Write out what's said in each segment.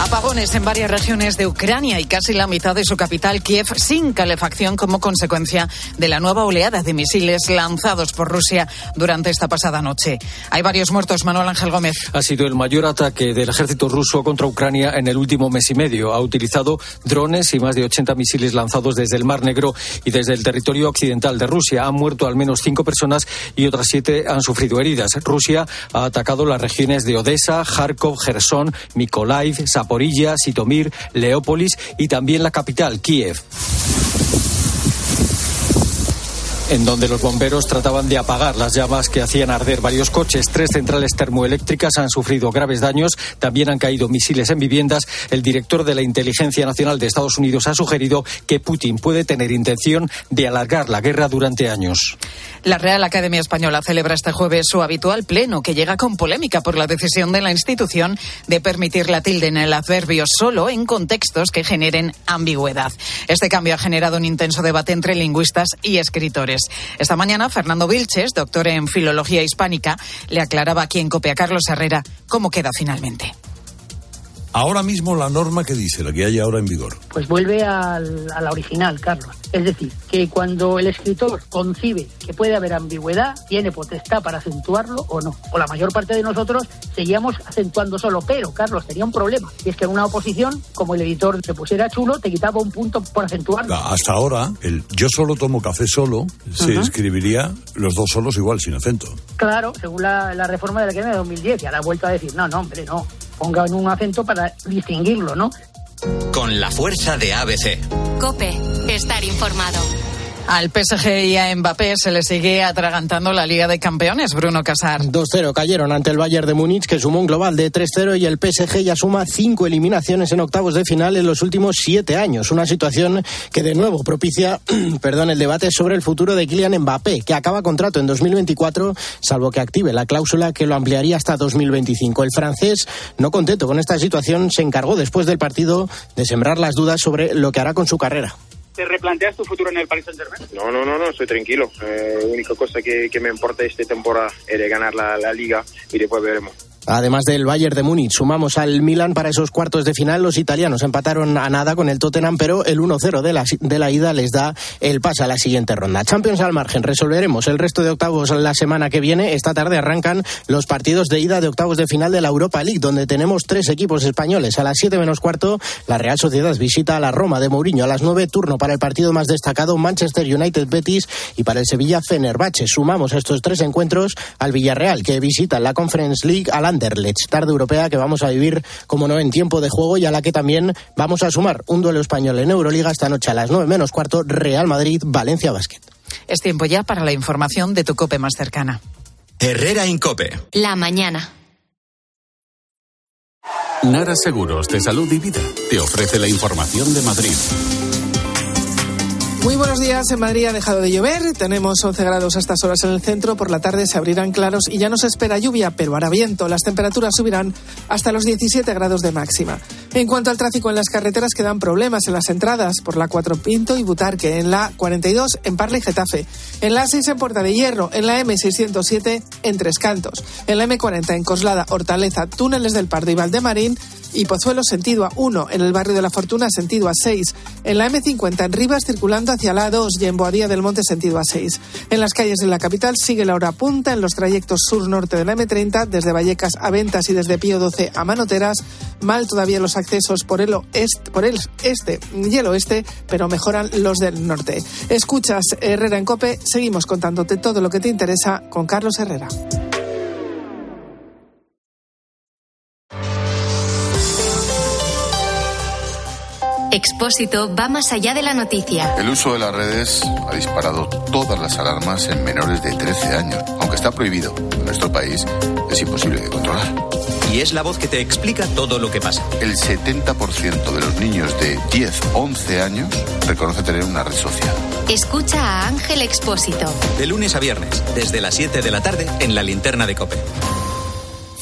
Apagones en varias regiones de Ucrania y casi la mitad de su capital, Kiev, sin calefacción como consecuencia de la nueva oleada de misiles lanzados por Rusia durante esta pasada noche. Hay varios muertos, Manuel Ángel Gómez. Ha sido el mayor ataque del ejército ruso contra Ucrania en el último mes y medio. Ha utilizado drones y más de 80 misiles lanzados desde el Mar Negro y desde el territorio occidental de Rusia. Han muerto al menos cinco personas y otras siete han sufrido heridas. Rusia ha atacado las regiones de Odessa, Kharkov, Gerson, Mykolaiv, Zaporizhia Zaporilla, Sitomir, Leópolis y también la capital, Kiev en donde los bomberos trataban de apagar las llamas que hacían arder varios coches. Tres centrales termoeléctricas han sufrido graves daños, también han caído misiles en viviendas. El director de la Inteligencia Nacional de Estados Unidos ha sugerido que Putin puede tener intención de alargar la guerra durante años. La Real Academia Española celebra este jueves su habitual pleno, que llega con polémica por la decisión de la institución de permitir la tilde en el adverbio solo en contextos que generen ambigüedad. Este cambio ha generado un intenso debate entre lingüistas y escritores. Esta mañana, Fernando Vilches, doctor en Filología Hispánica, le aclaraba aquí en Copia Carlos Herrera cómo queda finalmente. Ahora mismo la norma que dice, la que hay ahora en vigor. Pues vuelve a la original, Carlos. Es decir, que cuando el escritor concibe que puede haber ambigüedad, tiene potestad para acentuarlo o no. O la mayor parte de nosotros seguíamos acentuando solo. Pero, Carlos, tenía un problema. Y es que en una oposición, como el editor se pusiera chulo, te quitaba un punto por acentuarlo. Hasta ahora, el yo solo tomo café solo se escribiría los dos solos igual, sin acento. Claro, según la, la reforma de la que de 2010. Y ahora ha vuelto a decir, no, no, hombre, no pongan un acento para distinguirlo, ¿no? Con la fuerza de ABC. Cope, estar informado. Al PSG y a Mbappé se le sigue atragantando la Liga de Campeones, Bruno Casar. 2-0 cayeron ante el Bayern de Múnich, que sumó un global de 3-0 y el PSG ya suma cinco eliminaciones en octavos de final en los últimos siete años. Una situación que de nuevo propicia perdón, el debate sobre el futuro de Kylian Mbappé, que acaba contrato en 2024, salvo que active la cláusula que lo ampliaría hasta 2025. El francés, no contento con esta situación, se encargó después del partido de sembrar las dudas sobre lo que hará con su carrera. ¿Te replanteas tu futuro en el Paris Saint-Germain? No, no, no, no, estoy tranquilo. Eh, la única cosa que, me importa esta temporada es ganar la, la liga y después veremos. Además del Bayern de Múnich, sumamos al Milan para esos cuartos de final. Los italianos empataron a nada con el Tottenham, pero el 1-0 de la, de la ida les da el pase a la siguiente ronda. Champions al margen, resolveremos el resto de octavos la semana que viene. Esta tarde arrancan los partidos de ida de octavos de final de la Europa League, donde tenemos tres equipos españoles. A las 7 menos cuarto, la Real Sociedad visita a la Roma de Mourinho. A las 9, turno para el partido más destacado, Manchester United Betis y para el Sevilla Fenerbahce. Sumamos estos tres encuentros al Villarreal, que visita la Conference League al Anderlecht, tarde europea que vamos a vivir, como no, en tiempo de juego y a la que también vamos a sumar un duelo español en Euroliga esta noche a las nueve menos cuarto, Real Madrid, Valencia Basket. Es tiempo ya para la información de tu cope más cercana. Herrera Incope. La mañana. Nara Seguros de Salud y Vida te ofrece la información de Madrid. Muy buenos días. En Madrid ha dejado de llover. Tenemos 11 grados a estas horas en el centro. Por la tarde se abrirán claros y ya no se espera lluvia, pero hará viento. Las temperaturas subirán hasta los 17 grados de máxima. En cuanto al tráfico en las carreteras, quedan problemas en las entradas por la 4 Pinto y Butarque, en la 42 en Parla y Getafe, en la 6 en Puerta de Hierro, en la M607 en Tres Cantos, en la M40 en Coslada, Hortaleza, Túneles del Pardo y Valdemarín y Pozuelo sentido A1, en el barrio de la Fortuna sentido A6, en la M50 en Rivas circulando hacia la A2 y en Boadía del Monte sentido A6. En las calles de la capital sigue la hora punta en los trayectos sur-norte de la M30 desde Vallecas a Ventas y desde Pío 12 a Manoteras. Mal todavía los accesos por el, oeste, por el este y el oeste, pero mejoran los del norte. Escuchas Herrera en Cope, seguimos contándote todo lo que te interesa con Carlos Herrera. Expósito va más allá de la noticia. El uso de las redes ha disparado todas las alarmas en menores de 13 años. Aunque está prohibido en nuestro país, es imposible de controlar. Y es la voz que te explica todo lo que pasa. El 70% de los niños de 10, 11 años reconoce tener una red social. Escucha a Ángel Expósito. De lunes a viernes, desde las 7 de la tarde, en la linterna de Cope.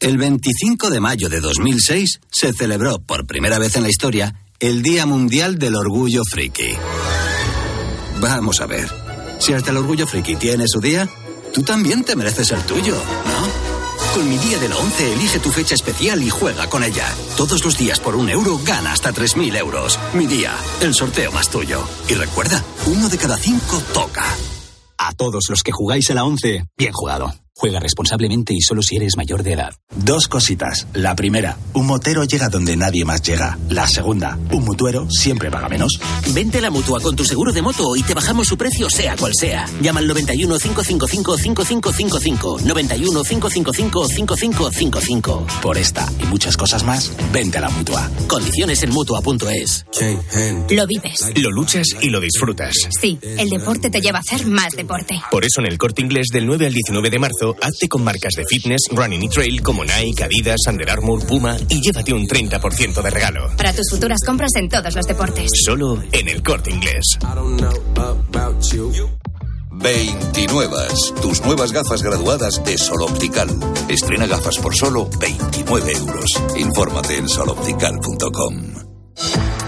El 25 de mayo de 2006 se celebró por primera vez en la historia el Día Mundial del Orgullo Friki. Vamos a ver, si hasta el Orgullo Friki tiene su día, tú también te mereces el tuyo, ¿no? Con mi día de la 11 elige tu fecha especial y juega con ella. Todos los días por un euro gana hasta 3.000 euros. Mi día, el sorteo más tuyo. Y recuerda, uno de cada cinco toca. A todos los que jugáis a la 11, bien jugado. Juega responsablemente y solo si eres mayor de edad. Dos cositas. La primera, un motero llega donde nadie más llega. La segunda, un mutuero siempre paga menos. Vente a la mutua con tu seguro de moto y te bajamos su precio sea cual sea. Llama al 91 555 5555. 91 555 5555. Por esta y muchas cosas más, vente a la mutua. Condiciones en mutua.es. Lo vives. Lo luchas y lo disfrutas. Sí, el deporte te lleva a hacer más deporte. Por eso en el corte inglés del 9 al 19 de marzo, hazte con marcas de fitness, running y trail como Nike, Adidas, Under Armour, Puma y llévate un 30% de regalo. Para tus futuras compras en todos los deportes. Solo en el corte inglés. 29. Tus nuevas gafas graduadas de Sol Optical. Estrena gafas por solo 29 euros. Infórmate en soloptical.com.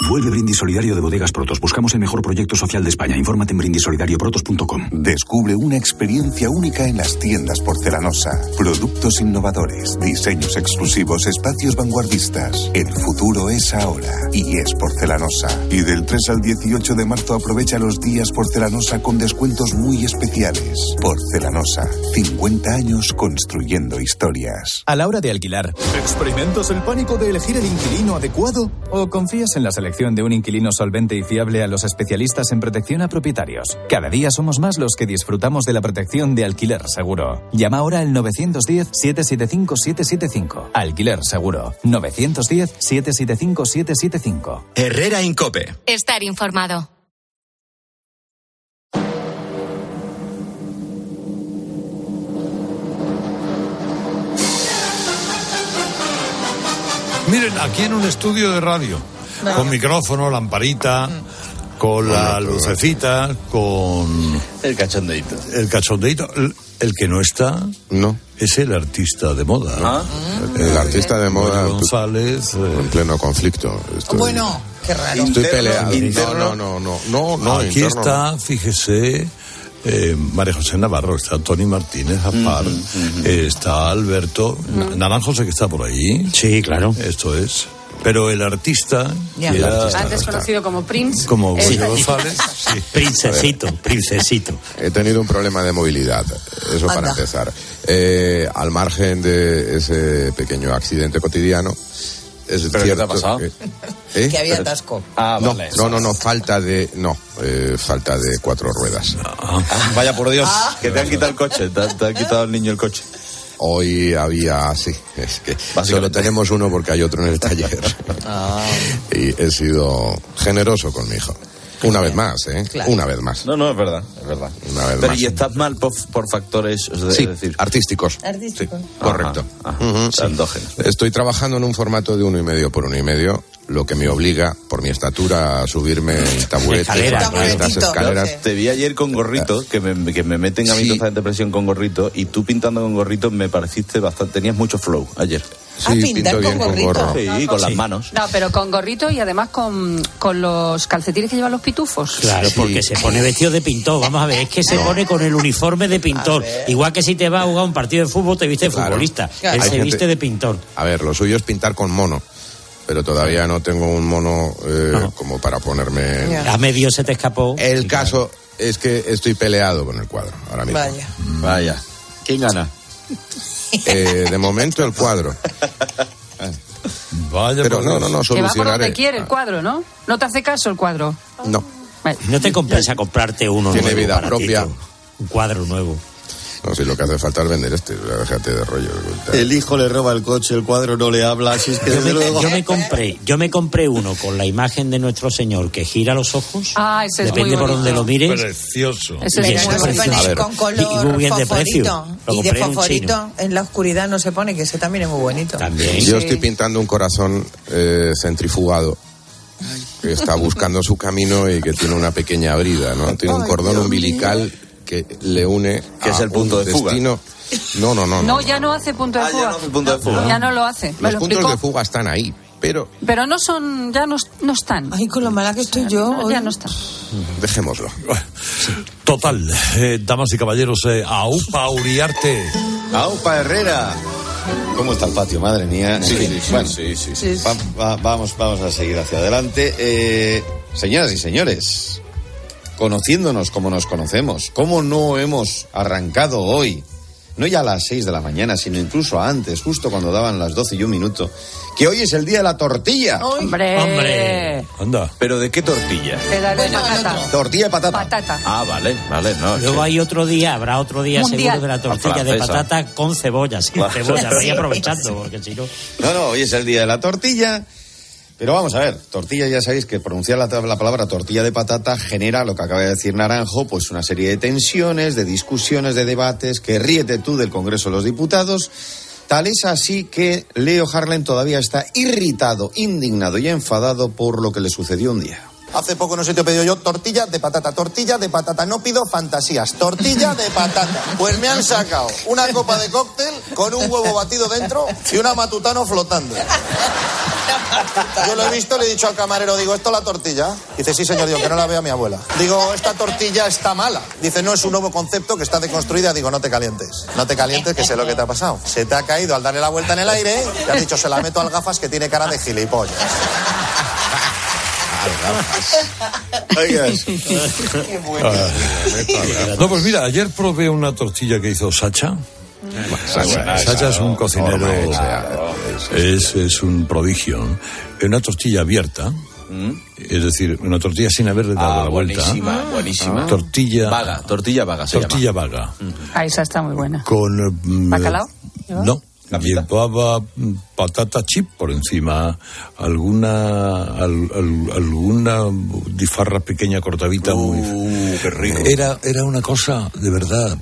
Vuelve Brindis Solidario de Bodegas Protos. Buscamos el mejor proyecto social de España. Infórmate en brindisolidarioprotos.com. Descubre una experiencia única en las tiendas porcelanosa. Productos innovadores, diseños exclusivos, espacios vanguardistas. El futuro es ahora y es porcelanosa. Y del 3 al 18 de marzo aprovecha los días porcelanosa con descuentos muy especiales. Porcelanosa. 50 años construyendo historias. A la hora de alquilar, ¿experimentas el pánico de elegir el inquilino adecuado? ¿O confías en la selección de un inquilino solvente y fiable a los especialistas en protección a propietarios? Cada día somos más los que disfrutamos de la protección de alquiler seguro. Llama ahora al 910-775-775. Alquiler seguro. 910-775-775. Herrera Incope. Estar informado. Miren, aquí en un estudio de radio, con micrófono, lamparita, con la lucecita, con... El cachondeito. El cachondeito. El, el que no está... No. Es el artista de moda. Ah. El artista de moda... Mario González... eh, En pleno conflicto. Estoy, Bueno, qué raro. estoy peleado. No, no, no, no, no, Aquí interno está, fíjese, eh, María José Navarro, está Tony Martínez Apar, eh, está Alberto, Naranjo sé que está por ahí. Sí, claro. Esto es. Pero el artista, Ya. que era- Antes conocido como Prince. como Mario González, sí. Princesito, princesito. He tenido un problema de movilidad, eso para Anda. empezar. Eh, al margen de ese pequeño accidente cotidiano, es ¿Pero qué te cierto ha pasado? que- ¿Eh? que había atasco. Ah, no, vale. no, no, no, falta de, no, eh, falta de cuatro ruedas. Ah, Vaya por Dios, que te han quitado el coche, te, te han quitado el niño el coche. Hoy había, sí, es que solo tenemos uno porque hay otro en el taller. Ah. Y he sido generoso con mi hijo. Una vez más, ¿eh? Claro. Una vez más. No, no, es verdad, es verdad. Una vez Pero más. y estás mal por, por factores, es de- Sí, decir, artísticos. Artístico. Correcto. Ajá, sí. endógenos. Estoy trabajando en un formato de uno y medio por uno y medio, lo que me obliga, por mi estatura, a subirme en taburetes, Escaleras, por estas escaleras. Te vi ayer con gorrito, que me, que me meten a mí Sí. de presión con gorrito, y tú pintando con gorrito me pareciste bastante, tenías mucho flow ayer. Sí, pintar pinto con bien con gorrito. gorro. Sí, con las manos. No, pero con gorrito y además con, con los calcetines que llevan los pitufos. Claro, porque se pone vestido de pintor. Vamos a ver, es que se pone con el uniforme de pintor. Igual que si te vas a jugar un partido de fútbol, te viste de Claro. futbolista. Claro. Él Hay se gente- viste de pintor. A ver, lo suyo es pintar con mono, pero todavía no tengo un mono eh, como para ponerme... A medio se te escapó. El caso, es que estoy peleado con el cuadro ahora mismo. Vaya. Vaya. ¿Quién gana? Eh, de momento el cuadro. Vaya, Pero no, no, no, Que va por donde solucionaré. quiere el cuadro, ¿no? ¿No te hace caso el cuadro? No. ¿No te compensa comprarte uno Tiene nuevo vida para propia. Un cuadro nuevo. No, si lo que hace falta es vender este, déjate de rollo. El hijo le roba el coche, el cuadro no le habla, así es que Yo me, luego... yo me compré, yo me compré uno con la imagen de nuestro Señor que gira los ojos. Ah, ese es Depende muy por donde lo mires. Precioso. Ese Y es es bonito. precioso. Con Y- y color muy bien de precio. Y de en fosforito en la oscuridad no se pone, que ese también es muy bonito. También. Yo estoy pintando un corazón eh, centrifugado que está buscando su camino y que tiene una pequeña brida, ¿no? Tiene un cordón umbilical que le une Que es el punto un de fuga. destino. No, no, no. No, ya no hace punto de Ah, ya fuga. no hace punto de fuga. Ya no lo hace. Los lo puntos explicó. de fuga están ahí, pero Pero no son, ya no, no están. Ay, con lo mala que estoy yo. No, ya no están. dejémoslo. Total, eh, damas y caballeros, eh, AUPA Uriarte. ¡Aupa Herrera! ¿Cómo está el patio? Madre mía. Sí, sí, sí, bueno, sí, sí, sí. va- va- vamos, vamos a seguir hacia adelante. Eh, señoras y señores, conociéndonos como nos conocemos, ¿cómo no hemos arrancado hoy? No ya a las 6 de la mañana, sino incluso antes, justo cuando daban las 12 y un minuto, que hoy es el día de la tortilla. Hombre. Hombre. Anda. ¿Pero de qué tortilla? Te daré Bueno, el patata. Tortilla de patata. Patata. Ah, vale, vale, no. Luego hay otro día, habrá otro día Mundial. seguro de la tortilla de patata con cebolla, sin La- cebolla. Voy Sí. aprovechando, porque si no. No, no, hoy es el día de la tortilla. Pero vamos a ver, tortilla ya sabéis que pronunciar la, la palabra tortilla de patata genera lo que acaba de decir Naranjo, pues una serie de tensiones, de discusiones, de debates, que ríete tú del Congreso de los Diputados. Tal es así que Leo Harlan todavía está irritado, indignado y enfadado por lo que le sucedió un día. Hace poco no sé te he pedido yo tortilla de patata, tortilla de patata. No pido fantasías, tortilla de patata. Pues me han sacado una copa de cóctel con un huevo batido dentro y una matutano flotando. Yo lo he visto, le he dicho al camarero, digo, ¿esto es la tortilla? Dice, sí, señor, digo, que no la vea mi abuela. Digo, esta tortilla está mala. Dice, no, es un nuevo concepto que está deconstruida. Digo, no te calientes. No te calientes, que sé lo que te ha pasado. Se te ha caído al darle la vuelta en el aire y has dicho, se la meto al gafas que tiene cara de gilipollas. Ah. No, pues mira, ayer probé una tortilla que hizo Sacha. Sacha, Sacha es un cocinero, Norma, o sea, es, es un prodigio. Una tortilla abierta, es decir, una tortilla sin haberle dado Ah, la vuelta. buenísima, buenísima. Tortilla Vaga, tortilla vaga se tortilla vaga. Ah, esa está muy buena. Con. mm, ¿Bacalao? No. Llevaba mm, patata chip por encima, alguna al- al- alguna difarra pequeña cortadita muy qué rico. era era una cosa de verdad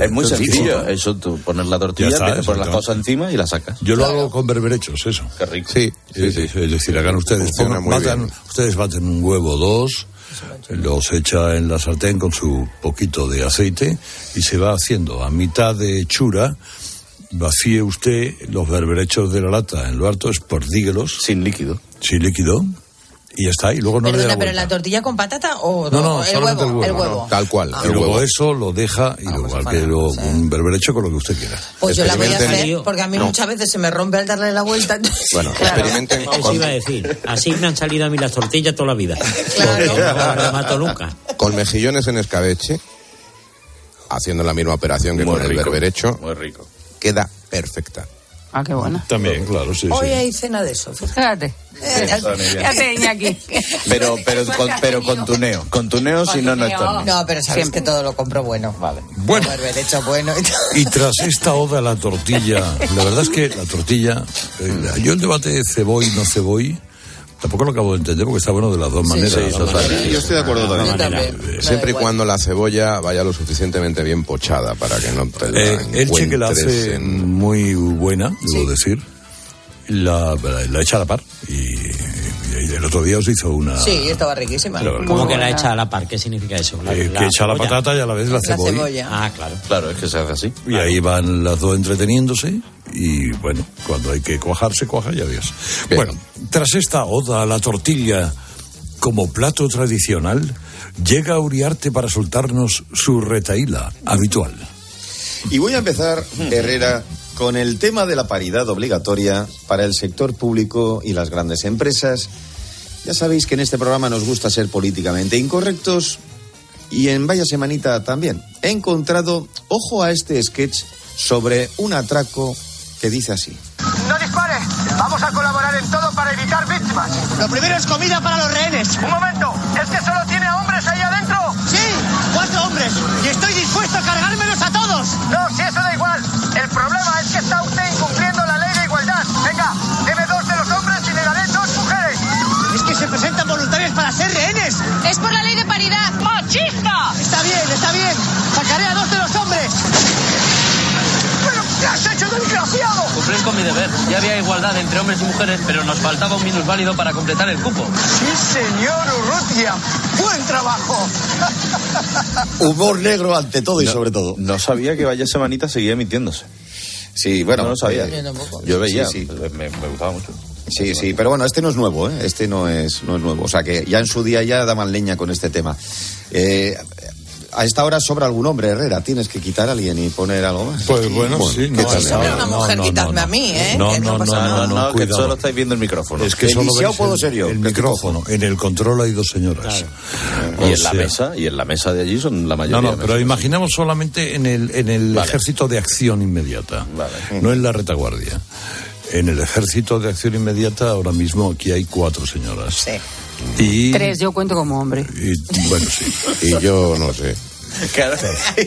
Es muy sencillo, eso tú pones la tortilla, está, te pones las cosas encima y la sacas. Yo lo hago con berberechos, eso. Qué rico. Sí, sí, Es, sí. es decir, hagan ustedes, pongan- batan- ustedes baten un huevo o dos, los echa en la sartén con su poquito de aceite y se va haciendo a mitad de chura. Vacíe usted los berberechos de la lata en lo harto, espordíguelos. Sin líquido. Sin líquido. Y ya está. Y luego no le da Perdona, la pero la tortilla con patata o No, no, el, huevo, el huevo, no, Tal cual, Y el luego huevo. eso lo deja y luego pues que lo, un berberecho con lo que usted quiera. Pues yo la voy a hacer porque a mí No. muchas veces se me rompe al darle la vuelta. Bueno, experimenten Eso con, iba a decir. Así me han salido a mí las tortillas toda la vida. No las remato nunca. con mejillones en escabeche, haciendo la misma operación que Muy con el berberecho, Muy rico. Queda perfecta. Ah, qué buena. También, claro, sí, Hoy sí. hay cena de eso. fíjate. Fíjate. Iñaki. Pero, pero, con, pero con tuneo. Con tuneo, si no, no es torneo. No, pero sabes Siempre. que todo lo compro bueno. Vale. Bueno. hecho bueno. y. Y tras esta oda a la tortilla, la verdad es que la tortilla, eh, yo el debate de ceboy, no ceboy, tampoco lo acabo de entender porque está bueno de las dos maneras. sí, totalmente. Yo estoy de acuerdo Yo también. también. Siempre y cuando la cebolla vaya lo suficientemente bien pochada para que no te la Eh, Elche que la hace en- muy buena, debo decir, la, la, la echa a la par. Y, y el otro día os hizo una... Sí, estaba riquísima. Claro, ¿Cómo Muy que la buena. echa a la par? ¿Qué significa eso? La- eh, la que echa la patata y a la vez la La cebolla. cebolla. Ah, claro. Claro, es que se hace así. Y ahí van las dos entreteniéndose y bueno, cuando hay que cuajar, se cuaja y adiós. Bien. Bueno, tras esta oda a la tortilla como plato tradicional, llega Uriarte para soltarnos su retaíla habitual. Y voy a empezar, Herrera, con el tema de la paridad obligatoria para el sector público y las grandes empresas. Ya sabéis que en este programa nos gusta ser políticamente incorrectos Y en Vaya Semanita también. He encontrado, ojo a este sketch sobre un atraco que dice así. ¡No dispare! Vamos a colaborar en todo para evitar víctimas. Lo primero es comida para los rehenes. Un momento, ¿es que solo tiene a hombres ahí adentro? Sí, cuatro hombres. Y estoy dispuesto a cargármelos a todos. No, si eso da igual. El problema es que está usted incumpliendo la ley de igualdad. Venga, deme dos de los hombres y le daré dos mujeres. Es que se presentan voluntarios para ser rehenes. Es por la ley de paridad. ¡Machista! Está bien, está bien. Sacaré a dos de los hombres. ¿Pero qué has hecho, desgraciado? Cumplir con mi deber. Ya había igualdad entre hombres y mujeres, pero nos faltaba un minusválido para completar el cupo. Sí, señor Urrutia. Buen trabajo. Humor negro ante todo y sobre todo. No sabía que Vaya Semanita seguía emitiéndose. Sí, bueno. No lo sabía. eh, Yo veía, Sí, sí. Me, me gustaba mucho. Sí, sí, pero bueno, este no es nuevo, ¿eh? Este no es, no es nuevo. O sea que ya en su día ya daban leña con este tema. Eh, a esta hora sobra algún hombre, Herrera. Tienes que quitar a alguien y poner algo más. Pues bueno, sí, no, no, Sobra una mujer, quitadme a mí, ¿eh? No, no, no, no, no, No, que solo estáis viendo el micrófono. Es que solo ¿Elisiao veis puedo ser yo? el ¿Qué te micrófono. En el control hay dos señoras. Y en la mesa, y en la mesa de allí son la No, mayoría. no, pero imaginamos solamente en el, en el Vale. ejército de acción inmediata, no en la retaguardia. En el ejército de acción inmediata ahora mismo aquí hay cuatro señoras. Sí. Y, Tres, yo cuento como hombre. y, bueno, sí. Y yo no sé. Claro,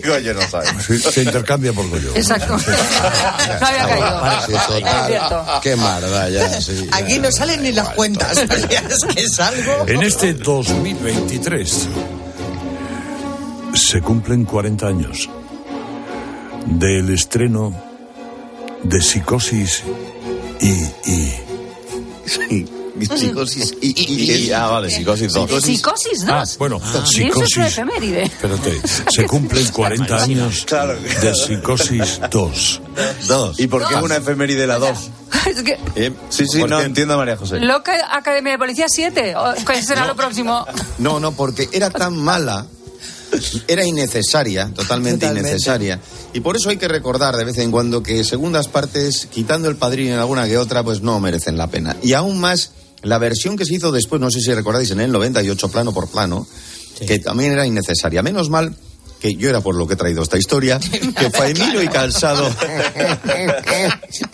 Goyo no sabe. Se intercambia por Goyo. Exacto. no había caído. Sí, Es total. cierto. Qué marda ya. sí, ya. Aquí no salen ni las cuentas. Es que es algo. En este 2023 se cumplen 40 años del estreno de Psicosis y... y Sí, psicosis y, y- y- Ah, vale, psicosis 2. Psicosis 2. Ah, bueno, Y eso es una Psicosis... efeméride. Espérate, se cumplen 40 años de Psicosis 2. dos. ¿Y por qué una efeméride la 2? Es que Eh, Sí, sí, ¿por no entiendo a María José. Loca Academia de Policía 7. ¿O ¿Cuál será lo próximo? No, no, porque era tan mala, era innecesaria, totalmente, Totalmente. innecesaria. Y por eso hay que recordar de vez en cuando que segundas partes, quitando el padrino en alguna que otra, pues no merecen la pena. Y aún más, la versión que se hizo después, no sé si recordáis, en el 98, plano por plano, que también era innecesaria. Menos mal que yo era por lo que he traído esta historia, que Faemino y Cansado...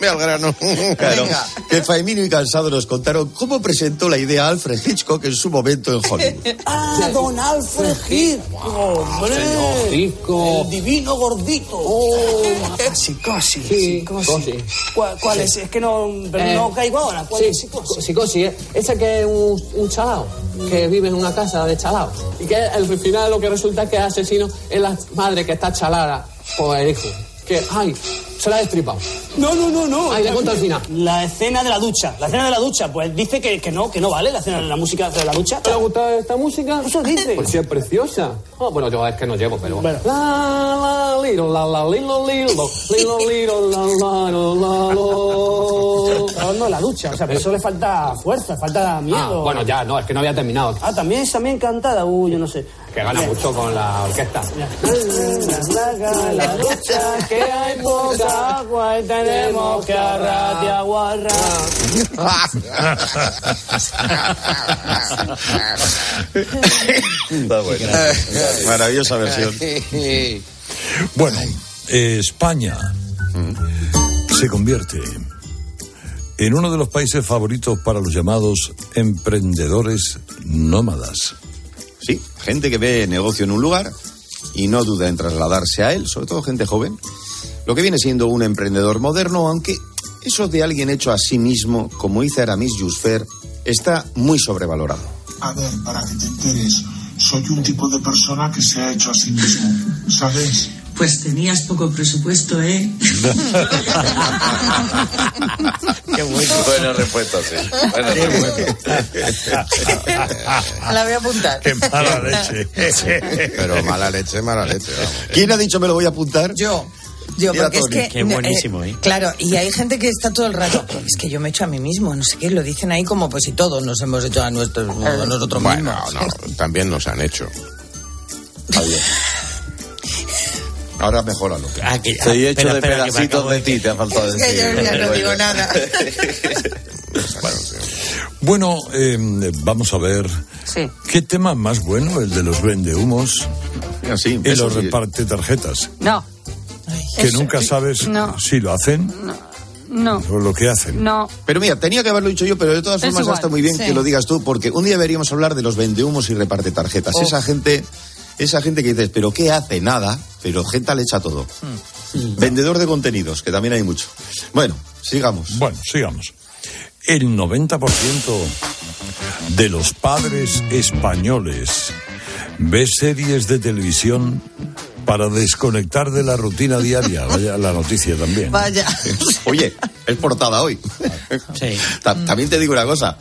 Me al grano. Claro, que Faemino y Cansado nos contaron cómo presentó la idea Alfred Hitchcock en su momento en Hollywood. Ah, don Alfred Hitchcock, hombre. El divino gordito. Psicosis. Psicosis. ¿Cuál, cuál es? Es que no, pero Eh, no caigo ahora. ¿Cuál Sí, es psicosis? psicosis. ¿eh? Ese que es un, un chalao, que vive en una casa de chalao. Y que al final lo que resulta es que es asesino es la madre que está chalada por el hijo. Que, ay, se la ha destripado. No, no, no, no. Le cuento al final. La escena de la ducha. La escena de la ducha. Pues dice que, que no, que no vale la escena de la música de la ducha. ¿Te ha gustado esta música? Eso dice. Pues sí, es preciosa. Ah, bueno, yo es que no llevo, pero... Bueno. La, la, liro, la, la, lilo, lilo, lilo, la, la, la. Pero no la ducha. O sea, pero eso le falta fuerza, falta miedo. Ah, bueno, ya, no, es que no había terminado. Ah, también es también cantada. Uy, yo no sé. Que gana mucho con la orquesta. La ducha, que hay poca agua y tenemos que arrar y aguarrar. Está bueno. Maravillosa versión. Bueno, eh, España se convierte en uno de los países favoritos para los llamados emprendedores nómadas. Sí, gente que ve negocio en un lugar y no duda en trasladarse a él, sobre todo gente joven. Lo que viene siendo un emprendedor moderno, aunque eso de alguien hecho a sí mismo, como dice Aramis Jusfer, está muy sobrevalorado. A ver, para que te enteres, soy un tipo de persona que se ha hecho a sí mismo, ¿sabes? Pues tenías poco presupuesto, ¿eh? Qué bueno. Buena respuesta, sí. Buena respuesta. La voy a apuntar. Qué mala leche. Pero mala leche, mala leche. vamos. ¿Quién ha dicho me lo voy a apuntar? Yo. Yo, porque es que. Qué buenísimo, eh, ¿eh? Claro, y hay gente que está todo el rato. Es que yo me he hecho a mí mismo, no sé qué, lo dicen ahí como pues si todos nos hemos hecho a, nuestros, a nosotros Bueno, mismos. no, también nos han hecho. Está bien. Ahora mejóralo. Te he hecho de pedacitos de ti, te ha faltado Es decir. que yo ya no digo nada. Bueno, eh, vamos a ver. Sí. ¿Qué tema más bueno? El de los vendehumos Sí, y eso los sí. reparte tarjetas. No. Que Eso- nunca sabes No. si lo hacen No. o lo que hacen. No. Pero mira, tenía que haberlo dicho yo, pero de todas formas está muy bien sí. que lo digas tú, porque un día deberíamos hablar de los vendehumos y reparte tarjetas. Oh. Esa gente, esa gente que dices, pero ¿qué hace? Nada, pero gente le echa todo. Vendedor de contenidos, que también hay mucho. Bueno, sigamos. Bueno, sigamos. El 90% de los padres españoles ve series de televisión para desconectar de la rutina diaria. Vaya la noticia también. Vaya. Oye, es portada hoy. Ta- También te digo una cosa.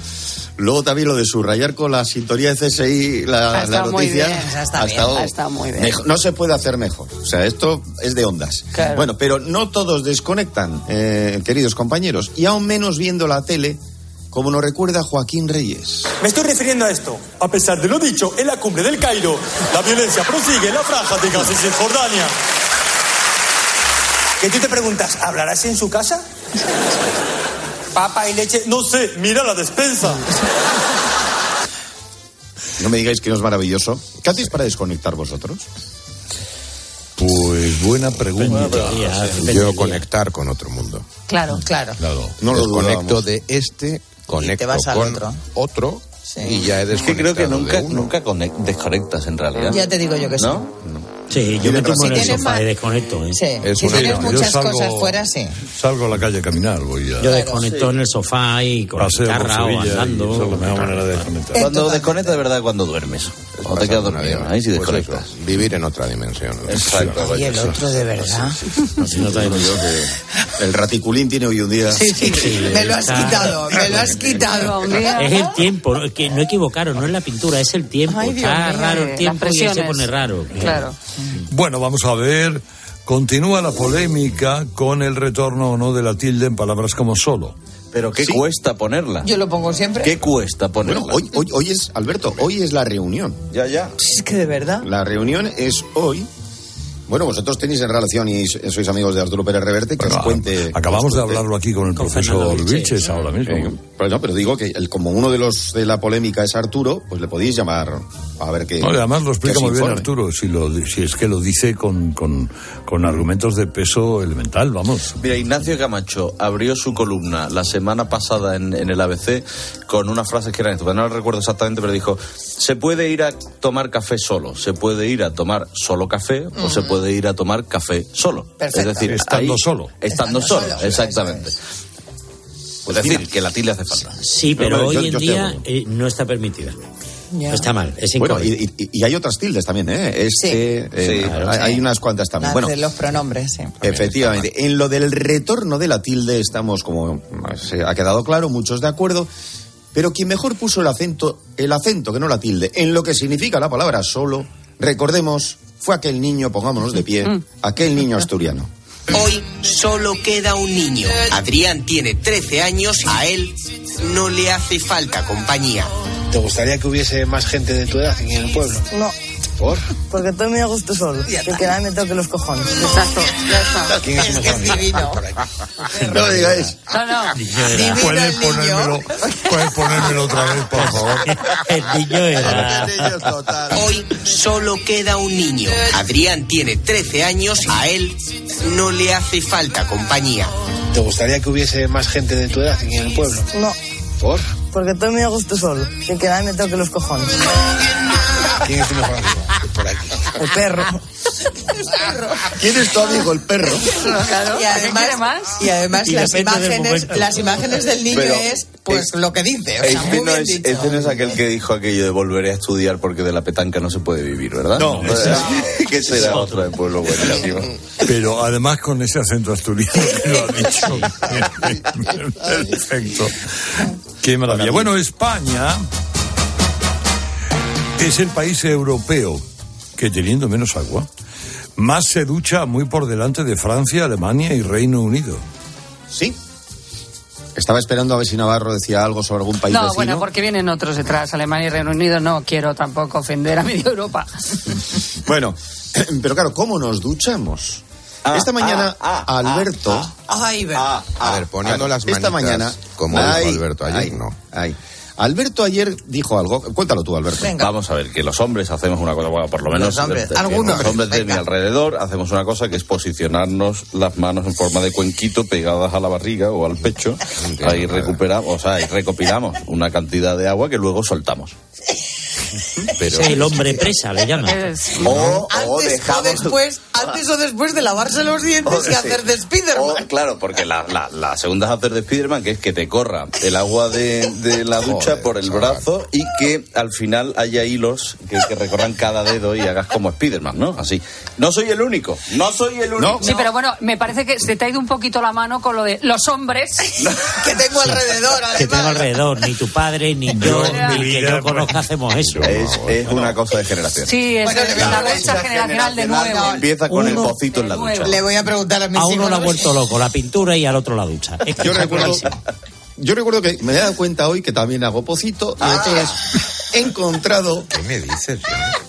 Luego también lo de subrayar con la sintonía de CSI la, noticia. bien, esa está ha bien, estado ha estado muy bien. no se puede hacer mejor. O sea, esto es de ondas. Claro. Bueno, pero no todos desconectan, eh, queridos compañeros. Y aún menos viendo la tele, como nos recuerda Joaquín Reyes. Me estoy refiriendo a esto. A pesar de lo dicho, en la cumbre del Cairo, la violencia prosigue en la franja de Gaza y Cisjordania. Que tú te preguntas, ¿hablarás en su casa? Papa y leche, no sé, mira la despensa. No me digáis que no es maravilloso. ¿Qué hacéis para desconectar vosotros? Pues buena pregunta. Yo conectar con otro mundo. Claro, claro. Claro. No lo Desconecto dudamos. de este, conecto vas al con otro. otro, y ya he Es que desconectado creo que nunca, de uno. nunca conec- desconectas en realidad. Ya te digo yo que sí. ¿No? Sí, yo me tumbo Si en el sofá más- y desconecto. ¿eh? Sí. Es si tienes muchas salgo- cosas fuera, sí. Salgo a la calle a caminar, voy a Yo desconecto en el sofá y con la paseo por guitarra o andando. esa es la mejor manera de desconectar. Cuando desconectas de verdad cuando duermes. Cuando te quedas dormido. Ahí sí Pues desconectas. eso, vivir en otra dimensión. Exacto. Y el otro de verdad. Digo yo que el raticulín tiene hoy un día. Sí, sí, Me lo has quitado, me lo has quitado. Es el tiempo, no, es que no equivocaron, no es la pintura, es el tiempo. Ay, Dios Está mío, raro el tiempo y él se pone raro. Claro. Bueno, vamos a ver. Continúa la polémica con el retorno o no de la tilde en palabras como solo. Pero ¿qué cuesta ponerla? Yo lo pongo siempre. ¿Qué cuesta ponerla? Bueno, hoy, hoy, hoy es, Alberto, hoy es la reunión. Ya, ya. Es que de verdad. La reunión es hoy. Bueno, vosotros tenéis en relación y sois amigos de Arturo Pérez Reverte, que Bueno, os cuente. Acabamos os de cuente. hablarlo aquí con el Con profesor Vilches. Ahora mismo. Eh, pero no, pero digo que el- como uno de los de la polémica es Arturo, pues le podéis llamar a ver qué. No, además lo explica muy bien. Arturo, si, lo, si es que lo dice con, con, con argumentos de peso elemental, vamos. Mira, Ignacio Camacho abrió su columna la semana pasada en, en el ABC con unas frases que eran esto, no lo recuerdo exactamente, pero dijo, se puede ir a tomar café solo, se puede ir a tomar solo café o se puede ir a tomar café solo. Perfecto. Es decir, Estando ahí- solo. Estando, Estando solo, solo, exactamente. Es decir, que la tilde hace falta. Sí, pero Pero hoy yo- en yo día eh, no está permitida. Ya. Está mal, es Bueno, y, y- y hay otras tildes también, ¿eh? Este, eh, Sí, hay, hay unas cuantas también. Las Bueno, de los pronombres, sí. Efectivamente. En lo del retorno de la tilde estamos, como se ha quedado claro, muchos de acuerdo. Pero quien mejor puso el acento, el acento que no la tilde, en lo que significa la palabra solo, recordemos, fue aquel niño, pongámonos de pie, aquel niño asturiano. Hoy solo queda un niño. Adrián tiene 13 años y a él no le hace falta compañía. ¿Te gustaría que hubiese más gente de tu edad en el pueblo? No, ¿Por? porque estoy muy a gusto solo. Que que nadie me toque los cojones. Exacto, ya está. ¿Quién es, Es que es divino. No me digáis. No, no. Divino ¿Puedes el niño. ponérmelo, puedes ponérmelo otra vez, por favor? El niño era... Hoy solo queda un niño. Adrián tiene 13 años a él no le hace falta compañía. ¿Te gustaría que hubiese más gente de tu edad en el pueblo? No, ¿Por? Porque estoy muy a gusto solo. Que que nadie me toque los cojones. ¿Quién es tu mejor amigo? Por aquí. El perro. ¿Quién es tu amigo, el perro? Y además, más? y además Y las imágenes, las imágenes del niño Pero es pues lo que dice. O sea, Este muy no, bien es, dicho. este no es aquel que dijo aquello de volveré a estudiar porque de la petanca no se puede vivir, ¿verdad? No, ese es- que será otro de pueblo buenísimo. Pero además con ese acento asturiano que lo ha dicho. Perfecto. Qué maravilla. Bueno, España es el país europeo que teniendo menos agua, más se ducha muy por delante de Francia, Alemania y Reino Unido. Sí. Estaba esperando a ver si Navarro decía algo sobre algún país No, vecino. bueno, porque vienen otros detrás, Alemania y Reino Unido. No quiero tampoco ofender a media Europa. Bueno, pero claro, ¿cómo nos duchamos? Ah, Esta mañana, ah, ah, Alberto. ah, ver. Ah, A ver, poniendo ah, las esta manitas, mañana, como dijo Alberto ayer, ay, no. ay. Alberto ayer dijo algo. Cuéntalo tú, Alberto. Vamos a ver, que los hombres hacemos una cosa, bueno, por lo menos Los hombres, eh, que algunos. los hombres de mi Venga. alrededor hacemos una cosa que es posicionarnos las manos en forma de cuenquito pegadas a la barriga o al pecho. Ahí recuperamos, o sea, ahí recopilamos una cantidad de agua que luego soltamos. Ese es el hombre presa, le llaman. O, o Antes o dejamos- después, antes o después de lavarse los dientes y sí. hacer de Spiderman. O, claro, porque la, la, la segunda es hacer de Spiderman, que es que te corra el agua de, de la ducha por el brazo y que al final haya hilos que, que recorran cada dedo y hagas como Spiderman, ¿no? Así. No soy el único, no soy el único. Sí, pero bueno, me parece que se te ha ido un poquito la mano con lo de los hombres. que tengo alrededor, Que tengo alrededor, ni tu padre, ni yo, ni que yo conozca hacemos eso. Es, es una cosa de generación. Sí, es Bueno, la brecha generacional de nuevo. Empieza con el pocito en la ducha. Le voy a preguntar a mis A uno hijos. le ha vuelto loco la pintura y al otro la ducha. Es que Yo recuerdo. Yo recuerdo que me he dado cuenta hoy que también hago pocito y entonces he encontrado. ¿Qué me dices?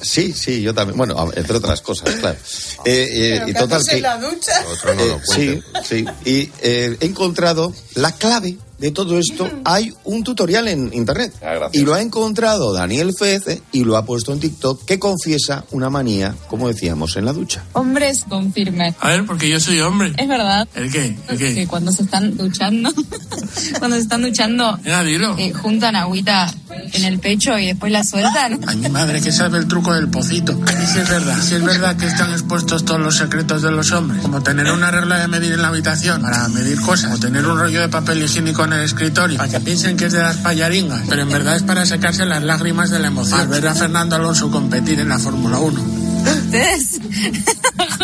Sí, sí, yo también. Bueno, entre otras cosas, claro. Eh, eh, ¿Pero y total que. en la ducha? Otro no Eh, lo sí, cuenta. sí. Y eh, he encontrado la clave de todo esto. Hay un tutorial en internet. Ah, y lo ha encontrado Daniel Fez y lo ha puesto en TikTok que confiesa una manía, como decíamos, en la ducha. Hombres confirmen. A ver, porque yo soy hombre. Es verdad ¿El qué? ¿El que qué? cuando se están duchando, cuando se están duchando, eh, juntan agüita en el pecho y después la sueltan. Ay, mi madre, que sabe el truco del pocito. Y si es verdad, si es verdad que están expuestos todos los secretos de los hombres, como tener una regla de medir en la habitación para medir cosas, o tener un rollo de papel higiénico en el escritorio, para que piensen que es de las payaringas, pero en verdad es para secarse las lágrimas de la emoción. Al ver a Fernando Alonso competir en la Fórmula 1. ¿Ustedes?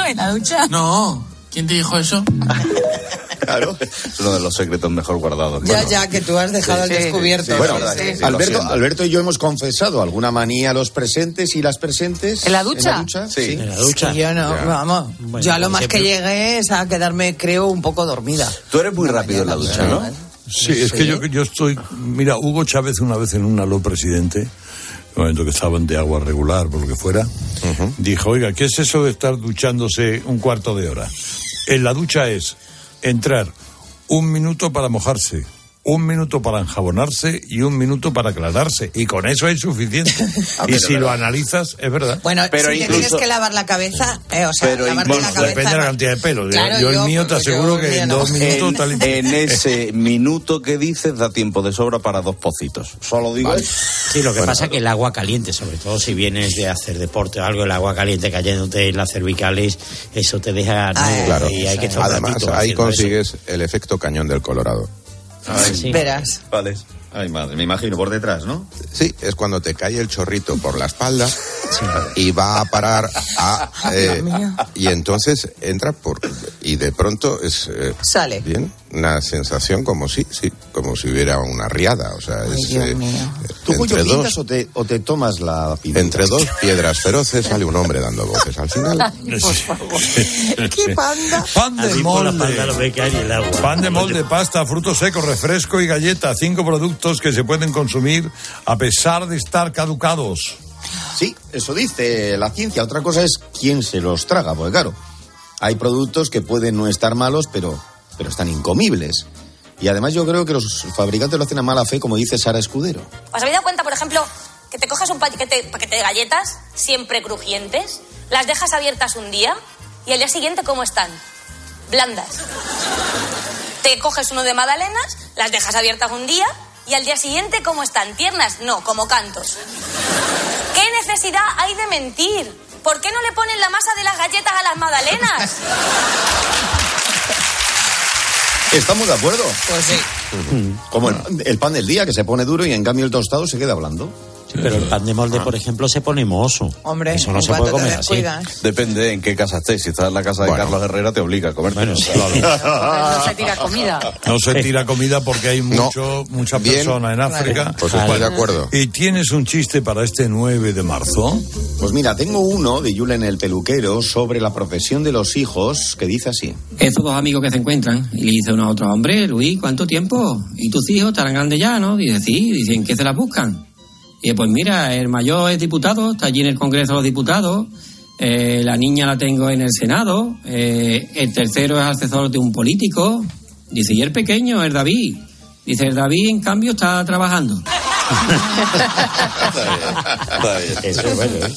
en la ducha. No, ¿quién te dijo eso? Claro. Es uno de los secretos mejor guardados. Ya, Bueno, ya, que tú has dejado Sí, al sí, descubierto. sí, Bueno, que sí, lo Alberto. Alberto y yo hemos confesado alguna manía a los presentes y las presentes. ¿En la ducha? Sí. En la ducha. Sí, yo no, Ya. vamos. Bueno, yo a lo por más que ejemplo- llegué es a quedarme, creo, un poco dormida. Tú eres muy rápido en la ducha, ¿no? Sí, es que yo, yo estoy. Mira, Hugo Chávez una vez en un aló presidente, en el momento que estaban de agua regular, por lo que fuera, dijo: Oiga, ¿qué es eso de estar duchándose un cuarto de hora? En la ducha es entrar un minuto para mojarse. Un minuto para enjabonarse y un minuto para aclararse. Y con eso es suficiente. Ah, y si lo analizas, es verdad. Bueno, Pero si te incluso- tienes que lavar la cabeza, eh, o sea, Pero lavarte incluso- la cabeza. Depende de la cantidad de pelo. Yo- Claro, yo, el mío te yo aseguro que en no. dos minutos está En, limpio. en ese minuto que dices da tiempo de sobra para dos pocitos. Solo digo. Sí, lo que pasa es que el agua caliente, sobre todo si vienes de hacer deporte o algo, el agua caliente cayéndote en las cervicales, eso te deja... ¿no? Ah, Claro. Y hay que Además, ahí eso. consigues el efecto cañón del Colorado. Sí. Verás. Vale. Ay, madre, me imagino por detrás, ¿no? Sí, es cuando te cae el chorrito por la espalda y va a parar a... eh, y entonces entra por... Y de pronto es... eh, Sale. Bien, una sensación como si, sí, como si hubiera una riada. O sea, es... Dios eh, mío. ¿Tú entre pintas dos, o te, o te tomas la pintura? entre dos piedras feroces sale un hombre dando voces. Al final... ¡Qué panda! Pan de por molde. Pan de molde, pasta, frutos secos, refresco y galleta. Cinco productos que se pueden consumir a pesar de estar caducados. Sí, eso dice la ciencia. Otra cosa es quién se los traga, porque claro, hay productos que pueden no estar malos, pero, pero están incomibles. Y además yo creo que los fabricantes lo hacen a mala fe, como dice Sara Escudero. ¿Os habéis dado cuenta, por ejemplo, que te coges un paquete, paquete de galletas, siempre crujientes, las dejas abiertas un día y al día siguiente, ¿cómo están? Blandas. Te coges uno de magdalenas, las dejas abiertas un día y al día siguiente, ¿cómo están? ¿Tiernas? No, como cantos. ¿Qué necesidad hay de mentir? ¿Por qué no le ponen la masa de las galletas a las magdalenas? ¿Estamos de acuerdo? Pues sí. Como el, el pan del día, que se pone duro y en cambio el tostado se queda blando. Pero el pan de molde, por ejemplo, se pone mohoso. Hombre, Eso no se puede comer así. Depende en qué casa estés. Si estás en la casa de Bueno. Carlos Herrera, te obliga a comer. Bueno, No se tira comida. No se tira comida porque hay No. mucho, mucha Bien. persona en África. Pues estoy de acuerdo. ¿Y tienes un chiste para este 9 de marzo? Pues mira, tengo uno de Julen el peluquero sobre la profesión de los hijos que dice así. Estos dos amigos que se encuentran y le dice uno a otro, hombre, Luis, ¿cuánto tiempo? ¿Y tus hijos estarán grandes ya, no? Dice, sí, dicen que se la buscan. Y dice, pues mira, el mayor es diputado, está allí en el Congreso de los Diputados, eh, la niña la tengo en el Senado, eh, el tercero es asesor de un político, dice, y el pequeño, el David. Dice, el David, en cambio, está trabajando. Eso es bueno, ¿eh?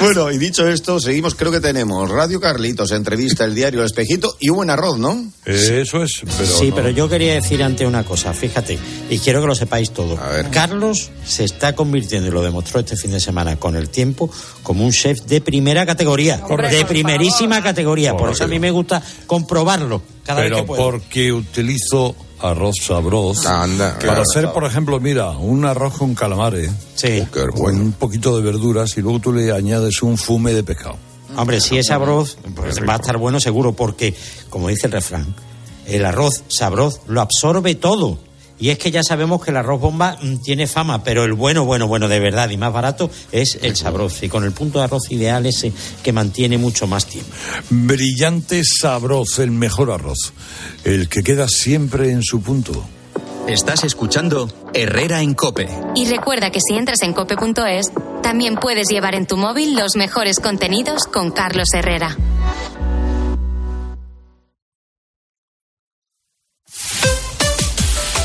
Bueno, y dicho esto, seguimos, creo que tenemos Radio Carlitos, entrevista, el diario El Espejito y un buen arroz, ¿no? Eso es, pero sí, no. pero yo quería decir ante una cosa, fíjate, y quiero que lo sepáis todo. Carlos se está convirtiendo, y lo demostró este fin de semana con el tiempo, como un chef de primera categoría, de primerísima categoría. Por eso a mí me gusta comprobarlo cada vez Pero que puedo. porque utilizo arroz sabroso. Anda, para claro, hacer, por ejemplo, mira, un arroz con calamares, con un poquito de verduras y luego tú le añades un fume de pescado. Hombre, si es arroz, pues va a estar bueno seguro, porque, como dice el refrán, el arroz sabroz lo absorbe todo. Y es que ya sabemos que el arroz bomba mm, tiene fama, pero el bueno, bueno, bueno de verdad y más barato es el sabroz. Y con el punto de arroz ideal ese que mantiene mucho más tiempo. Brillante sabroz, el mejor arroz, el que queda siempre en su punto. Estás escuchando Herrera en Cope. Y recuerda que si entras en cope.es, también puedes llevar en tu móvil los mejores contenidos con Carlos Herrera.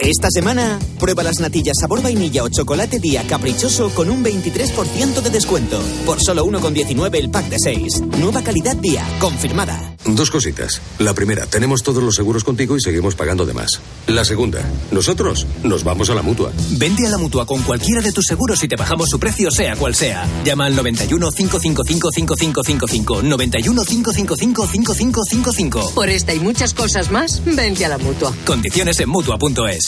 Esta semana, prueba las natillas sabor vainilla o chocolate día caprichoso con un 23% de descuento. Por solo 1,19 el pack de 6. Nueva calidad día, confirmada. Dos cositas. La primera, tenemos todos los seguros contigo y seguimos pagando de más. La segunda, nosotros nos vamos a la mutua. Vente a la mutua con cualquiera de tus seguros y te bajamos su precio, sea cual sea. Llama al 91 555 5555. 91 555 5555. Por esta y muchas cosas más, vente a la mutua. Condiciones en mutua.es.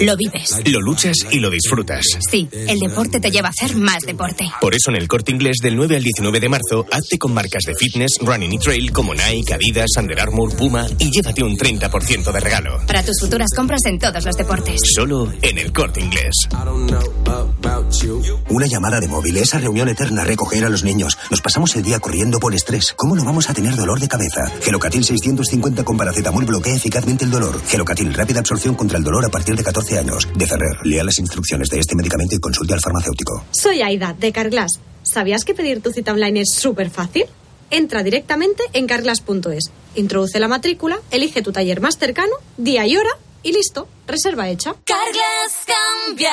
Lo vives. Lo luchas y lo disfrutas. Sí, el deporte te lleva a hacer más deporte. Por eso en el corte inglés del 9 al 19 de marzo, hazte con marcas de fitness, running y trail como Nike, Adidas, Under Armour, Puma y llévate un 30% de regalo. Para tus futuras compras en todos los deportes. Solo en el corte inglés. Una llamada de móvil, esa reunión eterna, recoger a los niños. Nos pasamos el día corriendo por estrés. ¿Cómo no vamos a tener dolor de cabeza? Gelocatil 650 con paracetamol bloquea eficazmente el dolor. Gelocatil, rápida absorción contra el dolor a partir de 14 años. De Ferrer, lea las instrucciones de este medicamento y consulte al farmacéutico. Soy Aida, de Carglass. ¿Sabías que pedir tu cita online es súper fácil? Entra directamente en carglass.es, introduce la matrícula, elige tu taller más cercano, día y hora y listo, reserva hecha. Carglass cambia,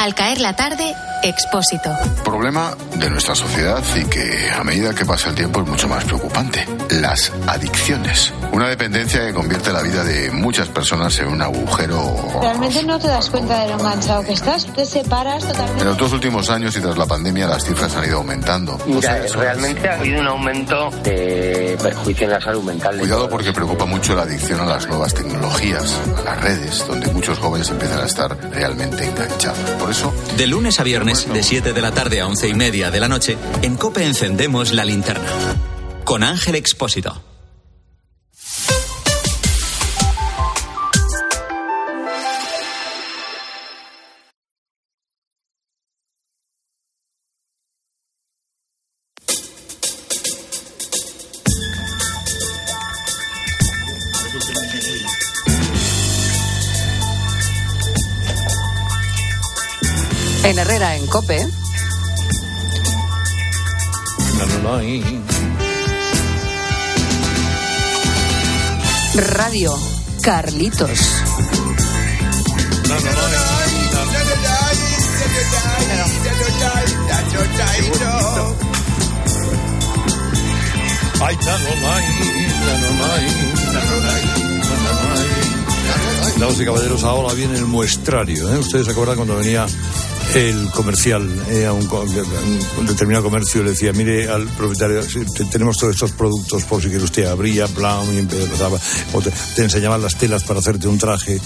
Al caer la tarde, Expósito. Problema de nuestra sociedad y que a medida que pasa el tiempo es mucho más preocupante. Las adicciones. Una dependencia que convierte la vida de muchas personas en un agujero. Realmente no te das cuenta de lo enganchado que estás, te separas totalmente. En los dos últimos años y tras la pandemia las cifras han ido aumentando. Mira, realmente ha habido un aumento de perjuicio en la salud mental. Cuidado porque preocupa mucho la adicción a las nuevas tecnologías, a las redes, donde muchos jóvenes empiezan a estar realmente enganchados. Por De lunes a viernes, de 7 de la tarde a 11 y media de la noche, en Cope encendemos la linterna. Con Ángel Expósito. Carlitos. Damas y caballeros, ahora viene el muestrario. ¿eh? Ustedes se acuerdan cuando venía el comercial eh, a un, co- un determinado comercio le decía, mire al propietario, te- tenemos todos estos productos por si quiere usted, abría, plan, y te, te enseñaban las telas para hacerte un traje,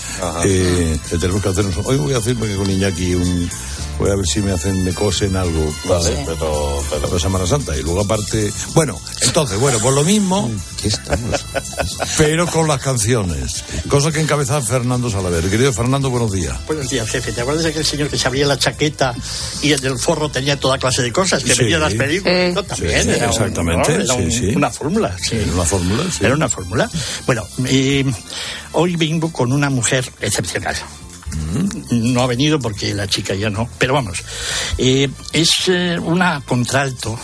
eh, que tenemos que hacernos, hoy voy a hacer porque con Iñaki un, voy a ver si me hacen, me cosen algo, Vale, Sí. pero, para la Semana Santa, y luego aparte, bueno, entonces, bueno, por lo mismo, pero con las canciones, cosa que encabezaba Fernando Salaver. Querido Fernando, buenos días. Buenos días, jefe. ¿Te acuerdas de aquel señor que se abría la chaqueta y en el forro tenía toda clase de cosas que Sí. venían las películas? Eh. No, también. Sí, era un- exactamente, no, era sí, un- sí. una fórmula. Sí. Era una fórmula, sí. Era una fórmula. Bueno, eh, hoy vengo con una mujer excepcional. No ha venido porque la chica ya no, pero vamos, eh, es eh, una contralto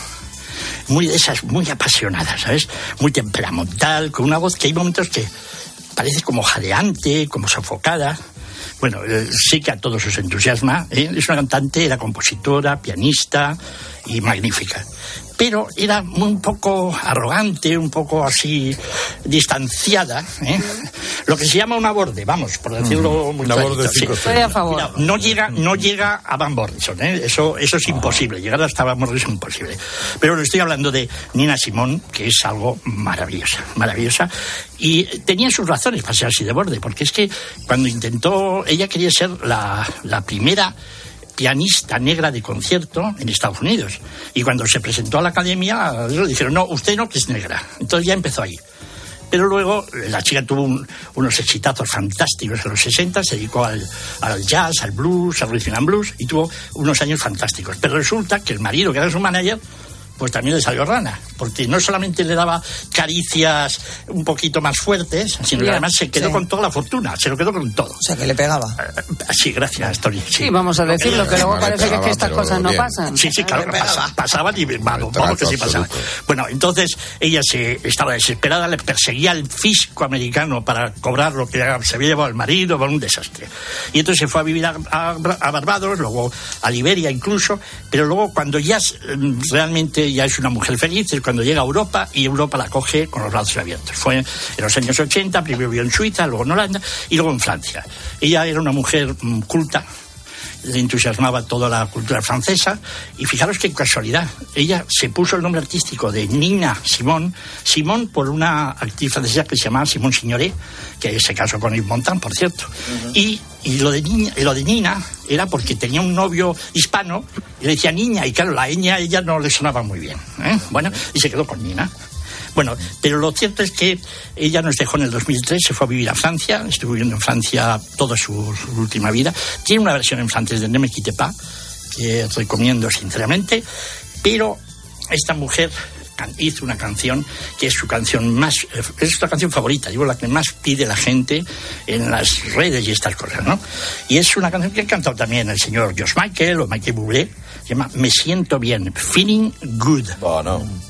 muy de esas, muy apasionada, ¿sabes? Muy temperamental, con una voz que hay momentos que parece como jadeante, como sofocada. Bueno, eh, sí que a todos os entusiasma. ¿eh? Es una cantante, era compositora, pianista y magnífica. Pero era muy- un poco arrogante, un poco así distanciada. ¿eh? Lo que se llama una borde, vamos, por decirlo muy Una clarito, borde sí. cinco estrellas. Estoy a favor. Cuidado, no llega, no llega a Van Morrison, ¿eh? eso, eso es imposible. Llegar hasta Van Morrison es imposible. Pero le estoy hablando de Nina Simón, que es algo maravillosa, maravillosa. Y tenía sus razones para ser así de borde, porque es que cuando intentó, ella quería ser la, la primera pianista negra de concierto en Estados Unidos. Y cuando se presentó a la academia, dijeron, no, usted no, es negra. Entonces ya empezó ahí. Pero luego la chica tuvo un- unos exitazos fantásticos en los 60, se dedicó al, al jazz, al blues, al rhythm and blues y tuvo unos años fantásticos. Pero resulta que el marido, que era su manager, pues también le salió rana, porque no solamente le daba caricias un poquito más fuertes, sino que además se quedó sí. con toda la fortuna, se lo quedó con todo. O sea, que le pegaba. Sí, gracias, Tony. Sí, Sí, vamos a decirlo, que luego parece que, pegaba, que estas cosas no pasan. Sí, sí, claro pasaban y vamos, vamos que sí pasaban. Bueno, entonces ella se estaba desesperada, le perseguía el fisco americano para cobrar lo que se había llevado el marido, fue un desastre. Y entonces se fue a vivir a, a- a Barbados, luego a Liberia incluso, pero luego cuando ya mm, realmente ya es una mujer feliz, es cuando llega a Europa y Europa la coge con los brazos abiertos. Fue en los años 80, primero vivió en Suiza, luego en Holanda y luego en Francia. Ella era una mujer mm, culta, le entusiasmaba toda la cultura francesa y fijaros qué casualidad, ella se puso el nombre artístico de Nina Simón, Simón por una actriz francesa que se llamaba Simón Signoret, que se casó con Yves Montand, por cierto, y, y lo, de niña, lo de Nina era porque tenía un novio hispano y le decía niña y claro, la ñ a ella no le sonaba muy bien, ¿eh? bueno, y se quedó con Nina. Bueno, pero lo cierto es que ella nos dejó en el 2003, se fue a vivir a Francia, estuvo viviendo en Francia toda su, última vida. Tiene una versión en francés de Ne me quitte pas, que recomiendo sinceramente, pero esta mujer hizo una canción que es su canción más, eh, es su canción favorita, digo, la que más pide la gente en las redes y estas cosas, ¿no? Y es una canción que ha cantado también el señor Josh Michael o Michael Bublé, se llama Me siento bien, Feeling Good. Oh, no.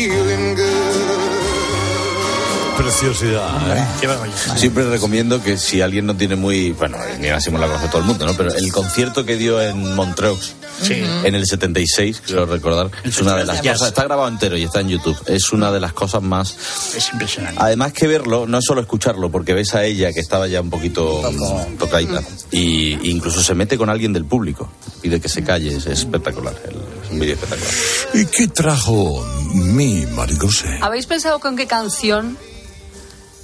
Preciosidad, ¿eh? Siempre recomiendo que si alguien no tiene muy. Bueno, Nina Simón la conoce todo el mundo, ¿no? Pero el concierto que dio en Montreux. Sí. En el 76, quiero recordar, es una de las cosas, está grabado entero y está en YouTube, es una de las cosas más... Es impresionante. Además que verlo, no es solo escucharlo, porque ves a ella que estaba ya un poquito mm, tocadita, y incluso se mete con alguien del público, pide que se calle, es espectacular. El- Un vídeo espectacular. ¿Y qué trajo mi Maricose? ¿Habéis pensado con qué canción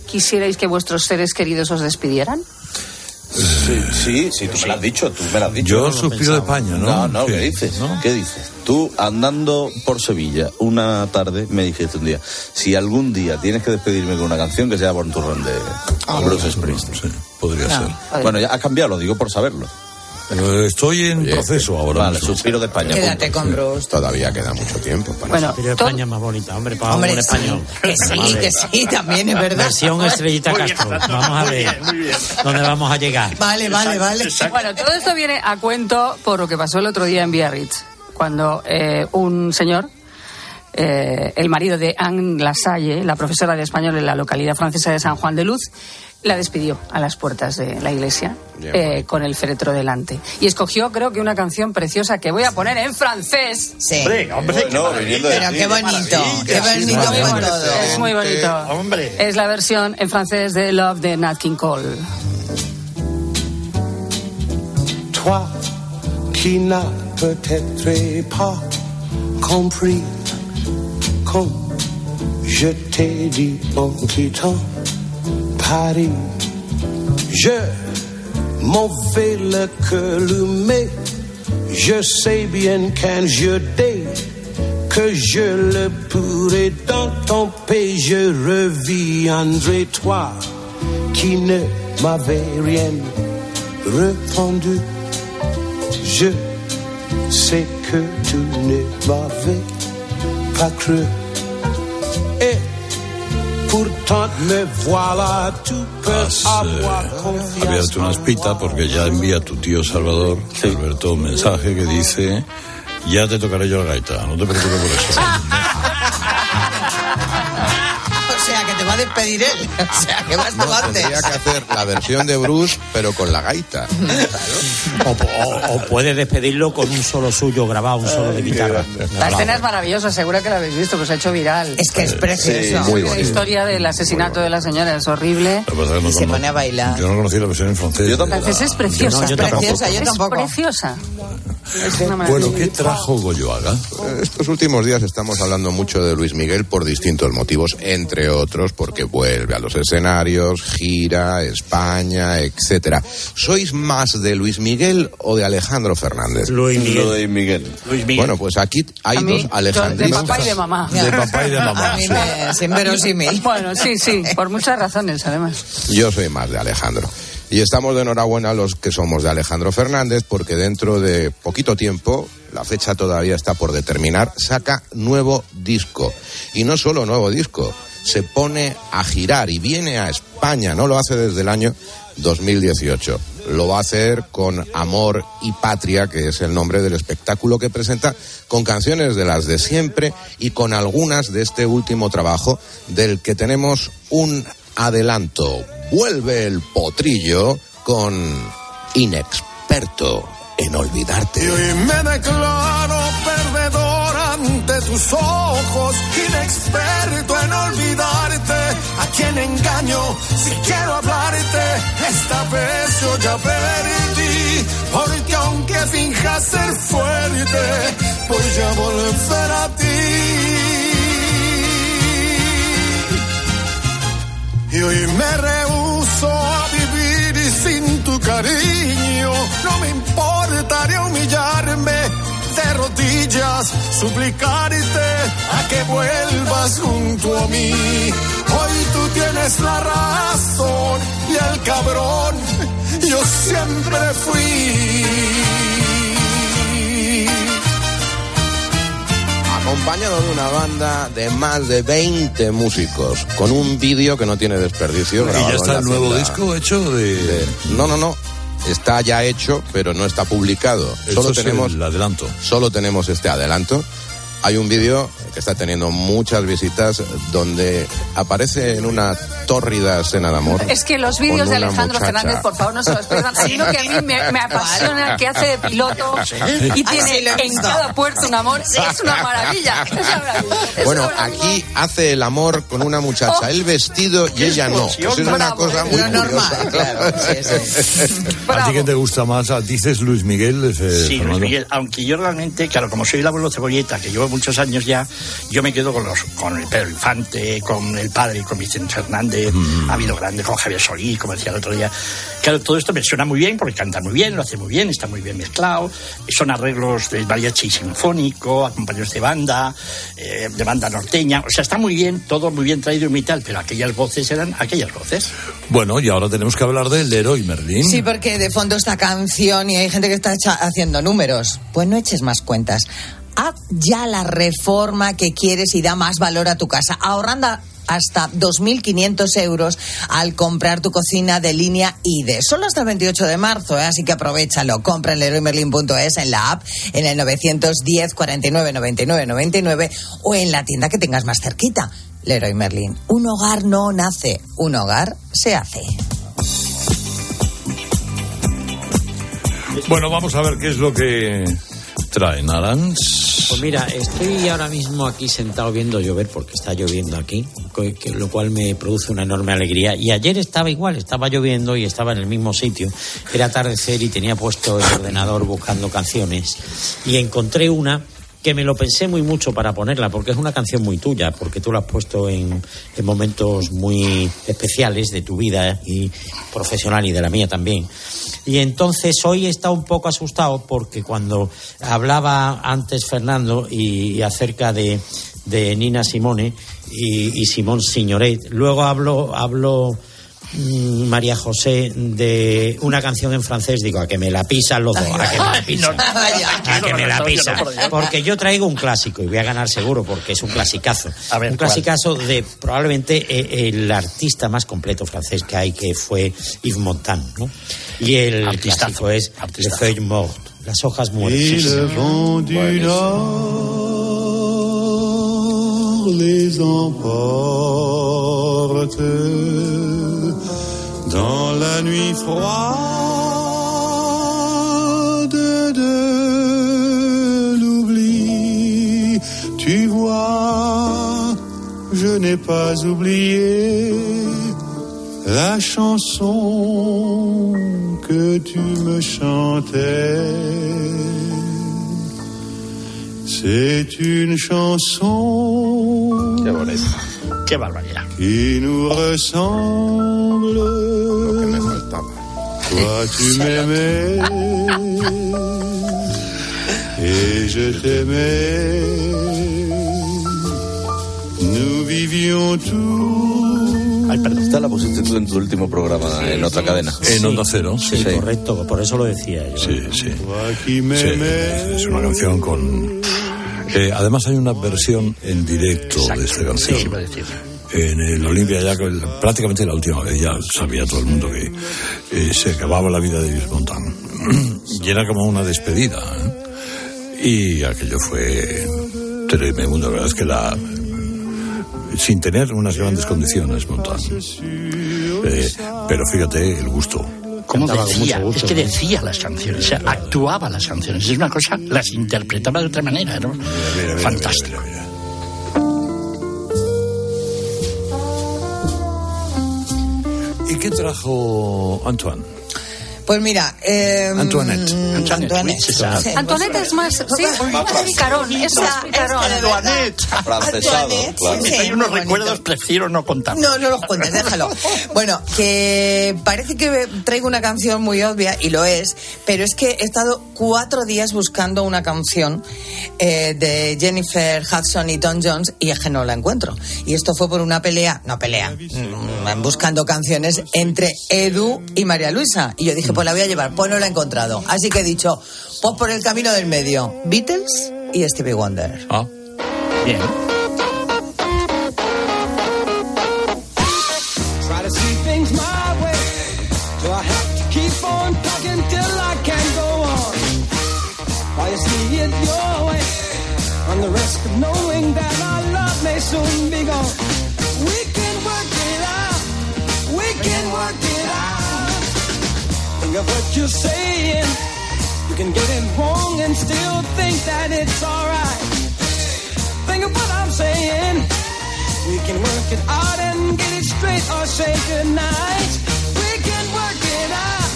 quisierais que vuestros seres queridos os despidieran? Sí, sí, sí, tú me lo has dicho, tú me lo has dicho. Yo suspiro de España, ¿no? No, no, ¿Qué? ¿qué dices? ¿Qué dices? Tú, andando por Sevilla una tarde, me dijiste un día, si algún día tienes que despedirme con una canción, que sea Born to Run de Bruce Springsteen. Sí, podría ser. Bueno, ya has cambiado, lo digo por saberlo. Eh, Estoy en proceso ahora. Vale, suspiro de España. Quédate con Bruce. Todavía queda mucho tiempo para Bueno, Pero to- España es más bonita, hombre, para Hombre, un sí, español. que sí, que sí, también es verdad. Versión Estrellita Muy Castro. Vamos a muy ver bien, muy bien. dónde vamos a llegar. Vale, vale, vale. Bueno, todo esto viene a cuento por lo que pasó el otro día en Biarritz, cuando eh, un señor, eh, el marido de Anne Lasalle, la profesora de español en la localidad francesa de San Juan de Luz, la despidió a las puertas de la iglesia eh, con el féretro delante. Y escogió, creo que una canción preciosa que voy a poner en francés. Sí. Hombre, hombre, qué No, maravilla. viniendo de Pero qué bonito, qué bonito bonito, todo. Es muy bonito. Hombre. Es la versión en francés de Love de Nat King Cole. Toi qui n'as peut-être pas compris comme je t'ai dit en quittant Paris. Je m'en vais le mais je sais bien qu'un jour dès que je le pourrai dans ton pays, je reviendrai toi qui ne m'avais rien répondu. Je sais que tu ne m'avais pas cru. Pourtant me voilà, avoir eh, abierto una espita porque ya envía tu tío Salvador, Alberto, un mensaje que dice, ya te tocaré yo la gaita, no te preocupes por eso. te va a despedir él. O sea, que vas tú No, antes. tendría que hacer la versión de Bruce, pero con la gaita. O, o- o puede despedirlo con un solo suyo grabado, un solo de guitarra. La escena es maravillosa, seguro que la habéis visto, pues se ha hecho viral. Es que es precioso. muy La historia del asesinato de la señora es horrible. Que es que Y se pone a bailar. Yo no conocí la versión en francés. Yo tampoco. La francesa es preciosa. No, yo tampoco. Preciosa, yo es tampoco. preciosa. Es maravilla. Bueno, ¿qué trajo Goyoaga? Estos últimos días estamos hablando mucho de Luis Miguel por distintos motivos, entre otros porque vuelve a los escenarios, gira, España, etcétera. ¿Sois más de Luis Miguel o de Alejandro Fernández? Luis Miguel. Lo de Miguel. Luis Miguel. Bueno, pues aquí hay mí, dos yo- de Alejandrinos. papá y de mamá. De papá y de mamá. A mí me. Bueno, sí, sí, por muchas razones, además. Yo soy más de Alejandro. Y estamos de enhorabuena los que somos de Alejandro Fernández porque dentro de poquito tiempo, la fecha todavía está por determinar, saca nuevo disco. Y no solo nuevo disco, se pone a girar y viene a España, no lo hace desde el año 2018. Lo va a hacer con Amor y Patria, que es el nombre del espectáculo que presenta, con canciones de las de siempre y con algunas de este último trabajo del que tenemos un adelanto. Vuelve el potrillo con Inexperto en olvidarte. Y hoy me declaro perdedor ante tus ojos, inexperto en olvidarte. A quien engaño si quiero hablarte, esta vez yo ya perdí. Porque aunque finjas ser fuerte, voy a volver a ti. Y hoy me rehuso a vivir sin tu cariño. No me importaría humillarme de rodillas, suplicarte a que vuelvas junto a mí. Hoy tú tienes la razón y el cabrón yo siempre fui. Acompañado de una banda de más de 20 músicos, con un vídeo que no tiene desperdicio. ¿Y ya está el nuevo disco hecho de...? de- No, no, no. Está ya hecho, pero no está publicado. Esto Solo tenemos el adelanto. solo tenemos este adelanto. Hay un vídeo que está teniendo muchas visitas, donde aparece en una tórrida escena de amor. Es que los vídeos de Alejandro muchacha. Fernández, por favor, no se los pierdan. Uno que a mí me, me apasiona, que hace de piloto y tiene en cada puerto un amor. Es una maravilla. Es una maravilla. Es Bueno, una maravilla. aquí hace el amor con una muchacha, él vestido y ella no. Eso es una cosa muy Lo normal, claro. sí, sí. ¿A ti qué te gusta más? ¿A- ¿Dices Luis Miguel? eh, Sí, Luis? Miguel, aunque yo realmente, claro, como soy el abuelo cebolleta, que llevo muchos años ya, yo me quedo con los con el Pedro Infante, con el padre, con Vicente Fernández, ha habido grande, con Javier Solís, como decía el otro día. Claro, todo esto me suena muy bien porque canta muy bien, lo hace muy bien, está muy bien mezclado, son arreglos del mariachi sinfónico, acompañados de banda, eh, de banda norteña, o sea, está muy bien, todo muy bien traído y tal, pero aquellas voces eran aquellas voces. Bueno, y ahora tenemos que hablar del Leroy Merlin. Sí, porque de fondo esta canción y hay gente que está haciendo números. Pues no eches más cuentas. Haz ya la reforma que quieres y da más valor a tu casa, ahorrando hasta 2.500 euros al comprar tu cocina de línea IDE. Solo hasta el 28 de marzo, ¿eh? así que aprovechalo. Compra en leroymerlin.es, en la app, en el 910 49 99 99 o en la tienda que tengas más cerquita. Leroy Merlin. Un hogar no nace, un hogar se hace. Bueno, vamos a ver qué es lo que traen Arans. Pues mira, estoy ahora mismo aquí sentado viendo llover porque está lloviendo aquí, lo cual me produce una enorme alegría. Y ayer estaba igual, estaba lloviendo y estaba en el mismo sitio. Era atardecer y tenía puesto el ordenador buscando canciones y encontré una que me lo pensé muy mucho para ponerla porque es una canción muy tuya, porque tú la has puesto en, en momentos muy especiales de tu vida y profesional y de la mía también. Y entonces hoy he estado un poco asustado porque cuando hablaba antes Fernando y, acerca de, de Nina Simone y, y Simón Signoret, luego hablo, hablo María José de una canción en francés, digo, a que me la pisan los dos, a que me la pisan. A que me la pisan. Porque yo traigo un clásico y voy a ganar seguro porque es un clasicazo. un clasicazo de probablemente eh, el artista más completo francés que hay, que fue Yves Montand. ¿no? Y el clásico es Le Feuille Morte, las hojas muertas. Dans la nuit froide de l'oubli. Tu vois, je n'ai pas oublié la chanson que tu me chantais. C'est une chanson Qué barbaridad. qui nous ressemble. Toi, tu m'aimais et je t'aimais. Nous vivions tous. Ay, perdón. Esta la pusiste tú en tu último programa en otra cadena. En Onda Cero. Sí, correcto, por eso lo decía yo. Sí, sí. Sí, es una canción con... Eh, además hay una versión en directo de esta canción. en el Olimpia ya prácticamente la última vez ya sabía todo el mundo que eh, se acababa la vida de Luis Montán. Y era como una despedida ¿eh? y aquello fue tremendo la verdad es que la sin tener unas grandes condiciones Montán. Eh, pero fíjate el gusto ¿Cómo decía? gusto, es que decía las canciones, o sea, actuaba las canciones. Es una cosa, las interpretaba de otra manera, ¿no? Fantástico. ¿y qué trajo Antoine? Pues mira, eh, Antoinette. Antoinette. Antoinette es más, sí, poco picarón, es más picarón. Claro. Sí, Hay unos recuerdos, prefiero no contar. No, no los cuentes, déjalo. Bueno, que parece que traigo una canción muy obvia, y lo es, pero es que he estado cuatro días buscando una canción eh, de Jennifer Hudson y Tom Jones y es que no la encuentro. Y esto fue por una pelea, no pelea, mm, buscando canciones entre Edu y María Luisa. Y yo dije, pues la voy a llevar, pues no la he encontrado. Así que he dicho, pues por el camino del medio, Beatles y Stevie Wonder. Ah, bien. Of what you're saying. You can get it wrong and still think that it's alright. Think of what I'm saying. We can work it out and get it straight or say goodnight. We can work it out.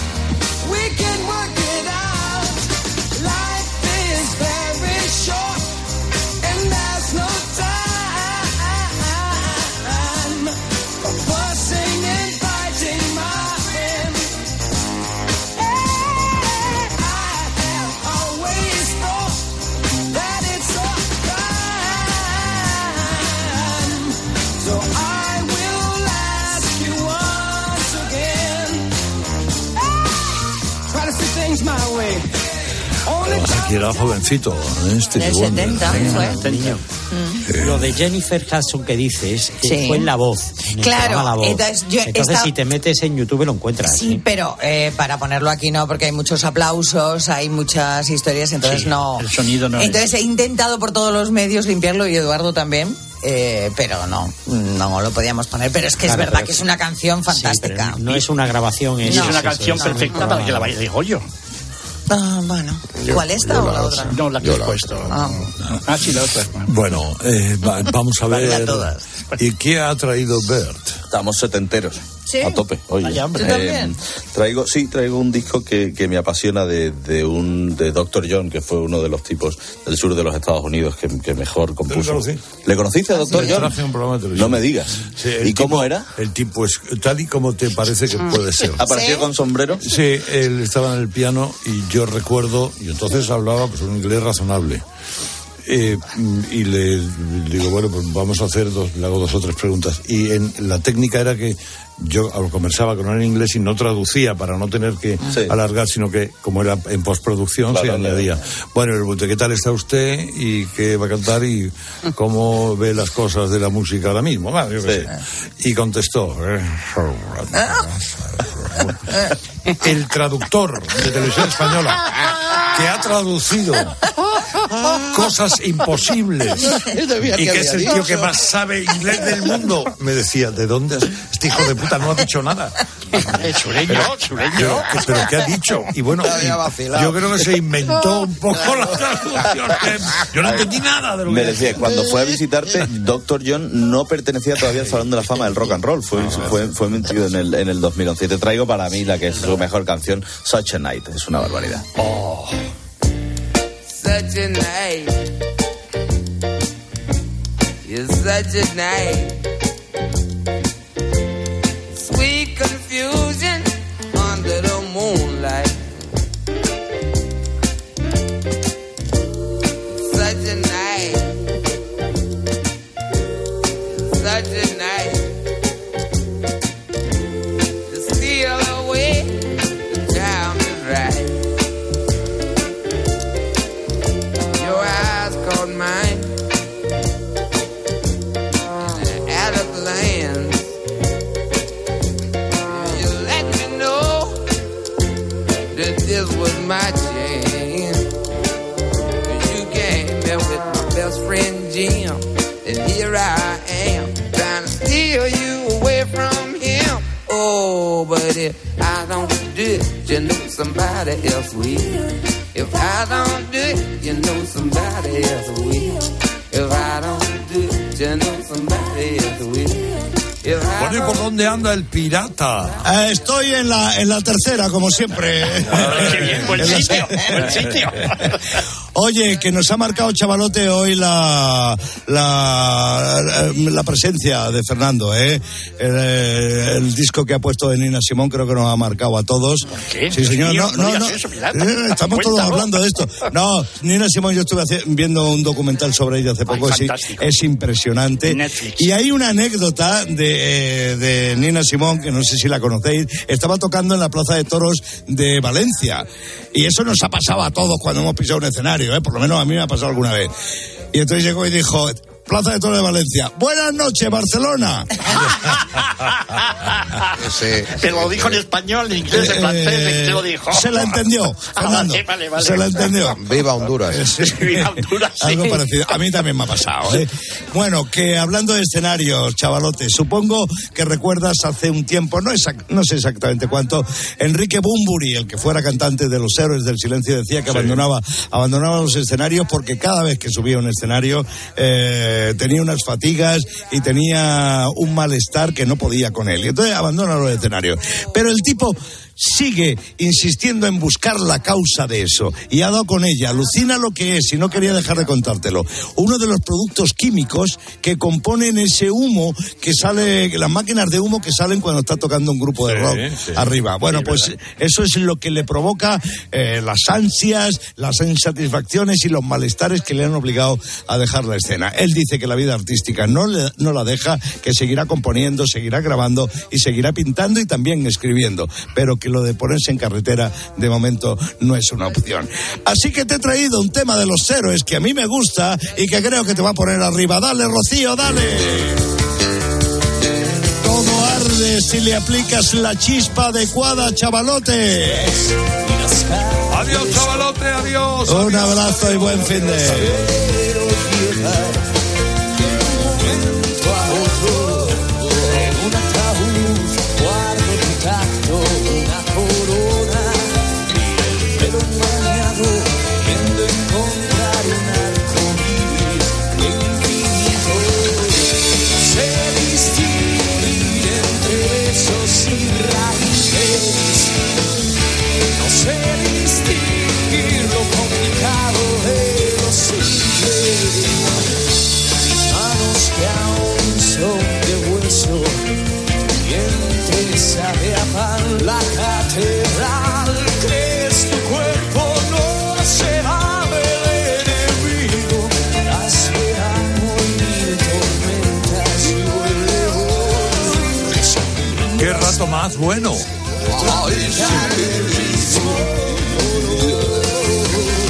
Era jovencito, ¿eh? Del Wonder, 70 ¿eh? fue. Niño. Lo de Jennifer Hudson que dices eh, Sí. fue en la voz. en Claro, La Voz. entonces yo Entonces, esta- si te metes en YouTube lo encuentras. Sí, ¿eh? pero eh, para ponerlo aquí no, porque hay muchos aplausos, hay muchas historias, entonces Sí, no. el sonido no es- Entonces he intentado por todos los medios limpiarlo y Eduardo también, eh, pero no, no lo podíamos poner. Pero es que Claro, es verdad pero- que es una canción fantástica. No es una grabación. Y es eso, una eso, canción es perfecta para que la vaya de Goyo. Ah, bueno. ¿Cuál esta yo o la la otra. otra? No, la que Yo he la puesto. Ah. Ah, sí, la otra. Bueno, eh, va- vamos a ver. ¿Y qué ha traído Bert? Estamos setenteros. ¿Sí? A tope. Oye, Vaya, hombre. ¿Tú también? traigo, sí, traigo un disco que, que me apasiona de, de un de Dr. John, que fue uno de los tipos del sur de los Estados Unidos que, que mejor compuso. conocí. ¿Le conociste a Dr. John? traje un programa de televisión. No me digas. Sí, ¿Y cómo era? El tipo es tal y como te parece que puede ser. ¿Apareció ¿Sí? con sombrero? Sí, él estaba en el piano y yo recuerdo, y entonces hablaba pues un inglés razonable. Eh, y le digo, bueno, pues vamos a hacer dos, le hago dos o tres preguntas. Y en, la técnica era que yo conversaba con él en inglés y no traducía para no tener que Sí. alargar, sino que como era en postproducción se Claro, añadía. claro. Bueno, el pregunté, ¿qué tal está usted? ¿Y qué va a cantar? ¿Y cómo ve las cosas de la música ahora mismo? Bueno, yo qué sé. Y contestó. el traductor de televisión española que ha traducido cosas imposibles y que es el tío que más sabe inglés del mundo me decía ¿de dónde has- este hijo de puta no ha dicho nada Eh, sureño, sureño. pero, ¿qué- pero ¿qué ha dicho? Y bueno, y yo creo que se inventó un poco la traducción. que Yo no entendí nada de lo Me que decía, cuando fue a visitarte, Dr. John no pertenecía todavía al Salón de la Fama del Rock and Roll. Fue, fue, fue metido en el, en el 2011. Y te traigo para mí la que es su mejor canción, Such a Night. Es una barbaridad. such a night. Such a night. ¿Y por don't dónde anda el pirata? Eh, estoy en la, en la tercera, como siempre. Qué bien, buen sitio, buen sitio. Oye, que nos ha marcado Chavalote hoy la, la, la presencia de Fernando, ¿eh? El, eh, el disco que ha puesto de Nina Simón creo que nos ha marcado a todos. qué? Sí, señor. No, no no, eso. Eh, Estamos todos hablando de esto. No, Nina Simón, yo estuve hace- viendo un documental sobre ella hace poco. es, impresionante. Netflix. Y hay una anécdota de, eh, de Nina Simón, que no sé si la conocéis. Estaba tocando en la Plaza de Toros de Valencia. Y eso nos ha pasado a todos cuando hemos pisado un escenario, ¿eh? Por lo menos a mí me ha pasado alguna vez. Y entonces llegó y dijo, Plaza de Toros de Valencia. Buenas noches, Barcelona. Pero lo dijo en español, en inglés, en francés, ¿en qué lo dijo? Se la entendió, Ah, Fernando. vale, vale, vale. Se la entendió. Viva Honduras. Viva Honduras, sí. Algo parecido. A mí también me ha pasado. ¿eh? Bueno, que hablando de escenarios, chavalote, supongo que recuerdas hace un tiempo, no, sé exactamente cuánto, Enrique Bumburi, el que fuera cantante de Los Héroes del Silencio, decía que abandonaba, abandonaba los escenarios porque cada vez que subía a un escenario eh, tenía unas fatigas y tenía un malestar que no podía con él. Y entonces abandona los escenarios. Pero el tipo sigue insistiendo en buscar la causa de eso y ha dado con ella. Alucina lo que es y no quería dejar de contártelo. Uno de los productos químicos que componen ese humo que sale, las máquinas de humo que salen cuando está tocando un grupo de Sí, rock sí. arriba. Bueno, Sí, pues verdad. eso es lo que le provoca eh, las ansias, las insatisfacciones y los malestares que le han obligado a dejar la escena. Él dice que la vida artística no, le- no la deja, que seguirá componiendo, seguirá grabando y seguirá pintando y también escribiendo, pero que lo de ponerse en carretera de momento no es una opción. Así que te he traído un tema de los héroes que a mí me gusta y que creo que te va a poner arriba. Dale, Rocío, dale. Todo arde si le aplicas la chispa adecuada, chavalote. Adiós, chavalote, adiós. Un abrazo y buen fin de. Más bueno.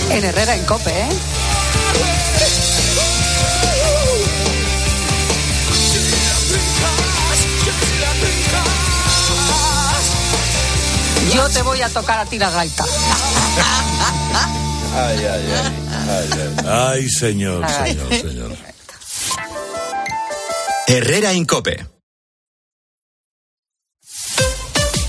En Herrera, en Cope, ¿eh? Yo te voy a tocar a ti la gaita. Ay, ay, ay. ay, ay. Ay, señor, Ay. señor, señor. Herrera Incope.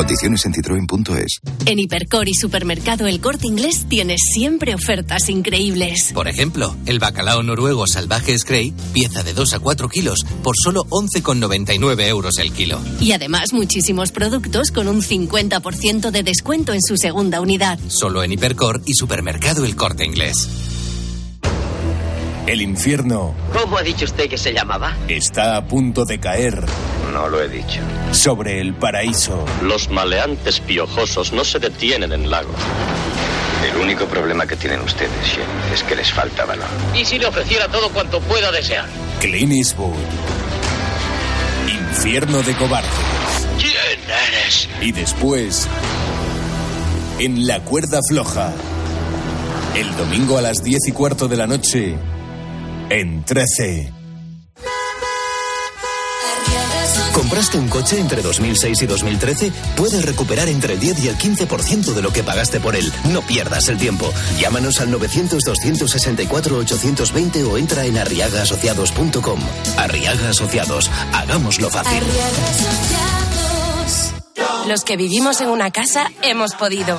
Condiciones en citroen.es. En Hipercor y Supermercado El Corte Inglés tienes siempre ofertas increíbles. Por ejemplo, el bacalao noruego salvaje Scray, pieza de 2 a 4 kilos, por solo 11,99 euros el kilo. Y además muchísimos productos con un 50% de descuento en su segunda unidad. Solo en Hipercor y Supermercado El Corte Inglés. El infierno ¿Cómo ha dicho usted que se llamaba? está a punto de caer No lo he dicho. sobre el paraíso. Los maleantes piojosos no se detienen en lagos. El único problema que tienen ustedes, Sheriff, es que les falta valor. ¿Y si le ofreciera todo cuanto pueda desear? Clint Eastwood. Infierno de cobardes. ¿Quién eres? Y después, en la cuerda floja. El domingo a las 10 y cuarto de la noche, en 13. ¿Compraste un coche entre 2006 y 2013? Puedes recuperar entre el 10 y el 15% de lo que pagaste por él. No pierdas el tiempo. Llámanos al 900-264-820 o entra en arriagaasociados.com. Arriaga Asociados. Hagámoslo fácil. Los que vivimos en una casa hemos podido.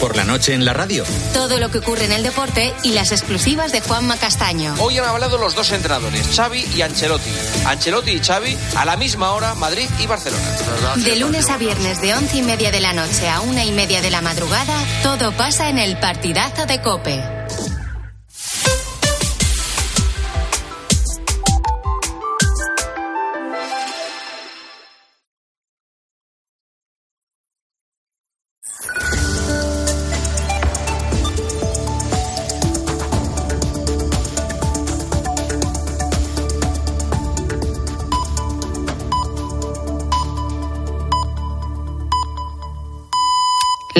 Por la noche en la radio. Todo lo que ocurre en el deporte y las exclusivas de Juanma Castaño. Hoy han hablado los dos entrenadores, Xavi y Ancelotti. Ancelotti y Xavi a la misma hora, Madrid y Barcelona. De lunes a viernes de once y media de la noche a una y media de la madrugada, todo pasa en el partidazo de Cope.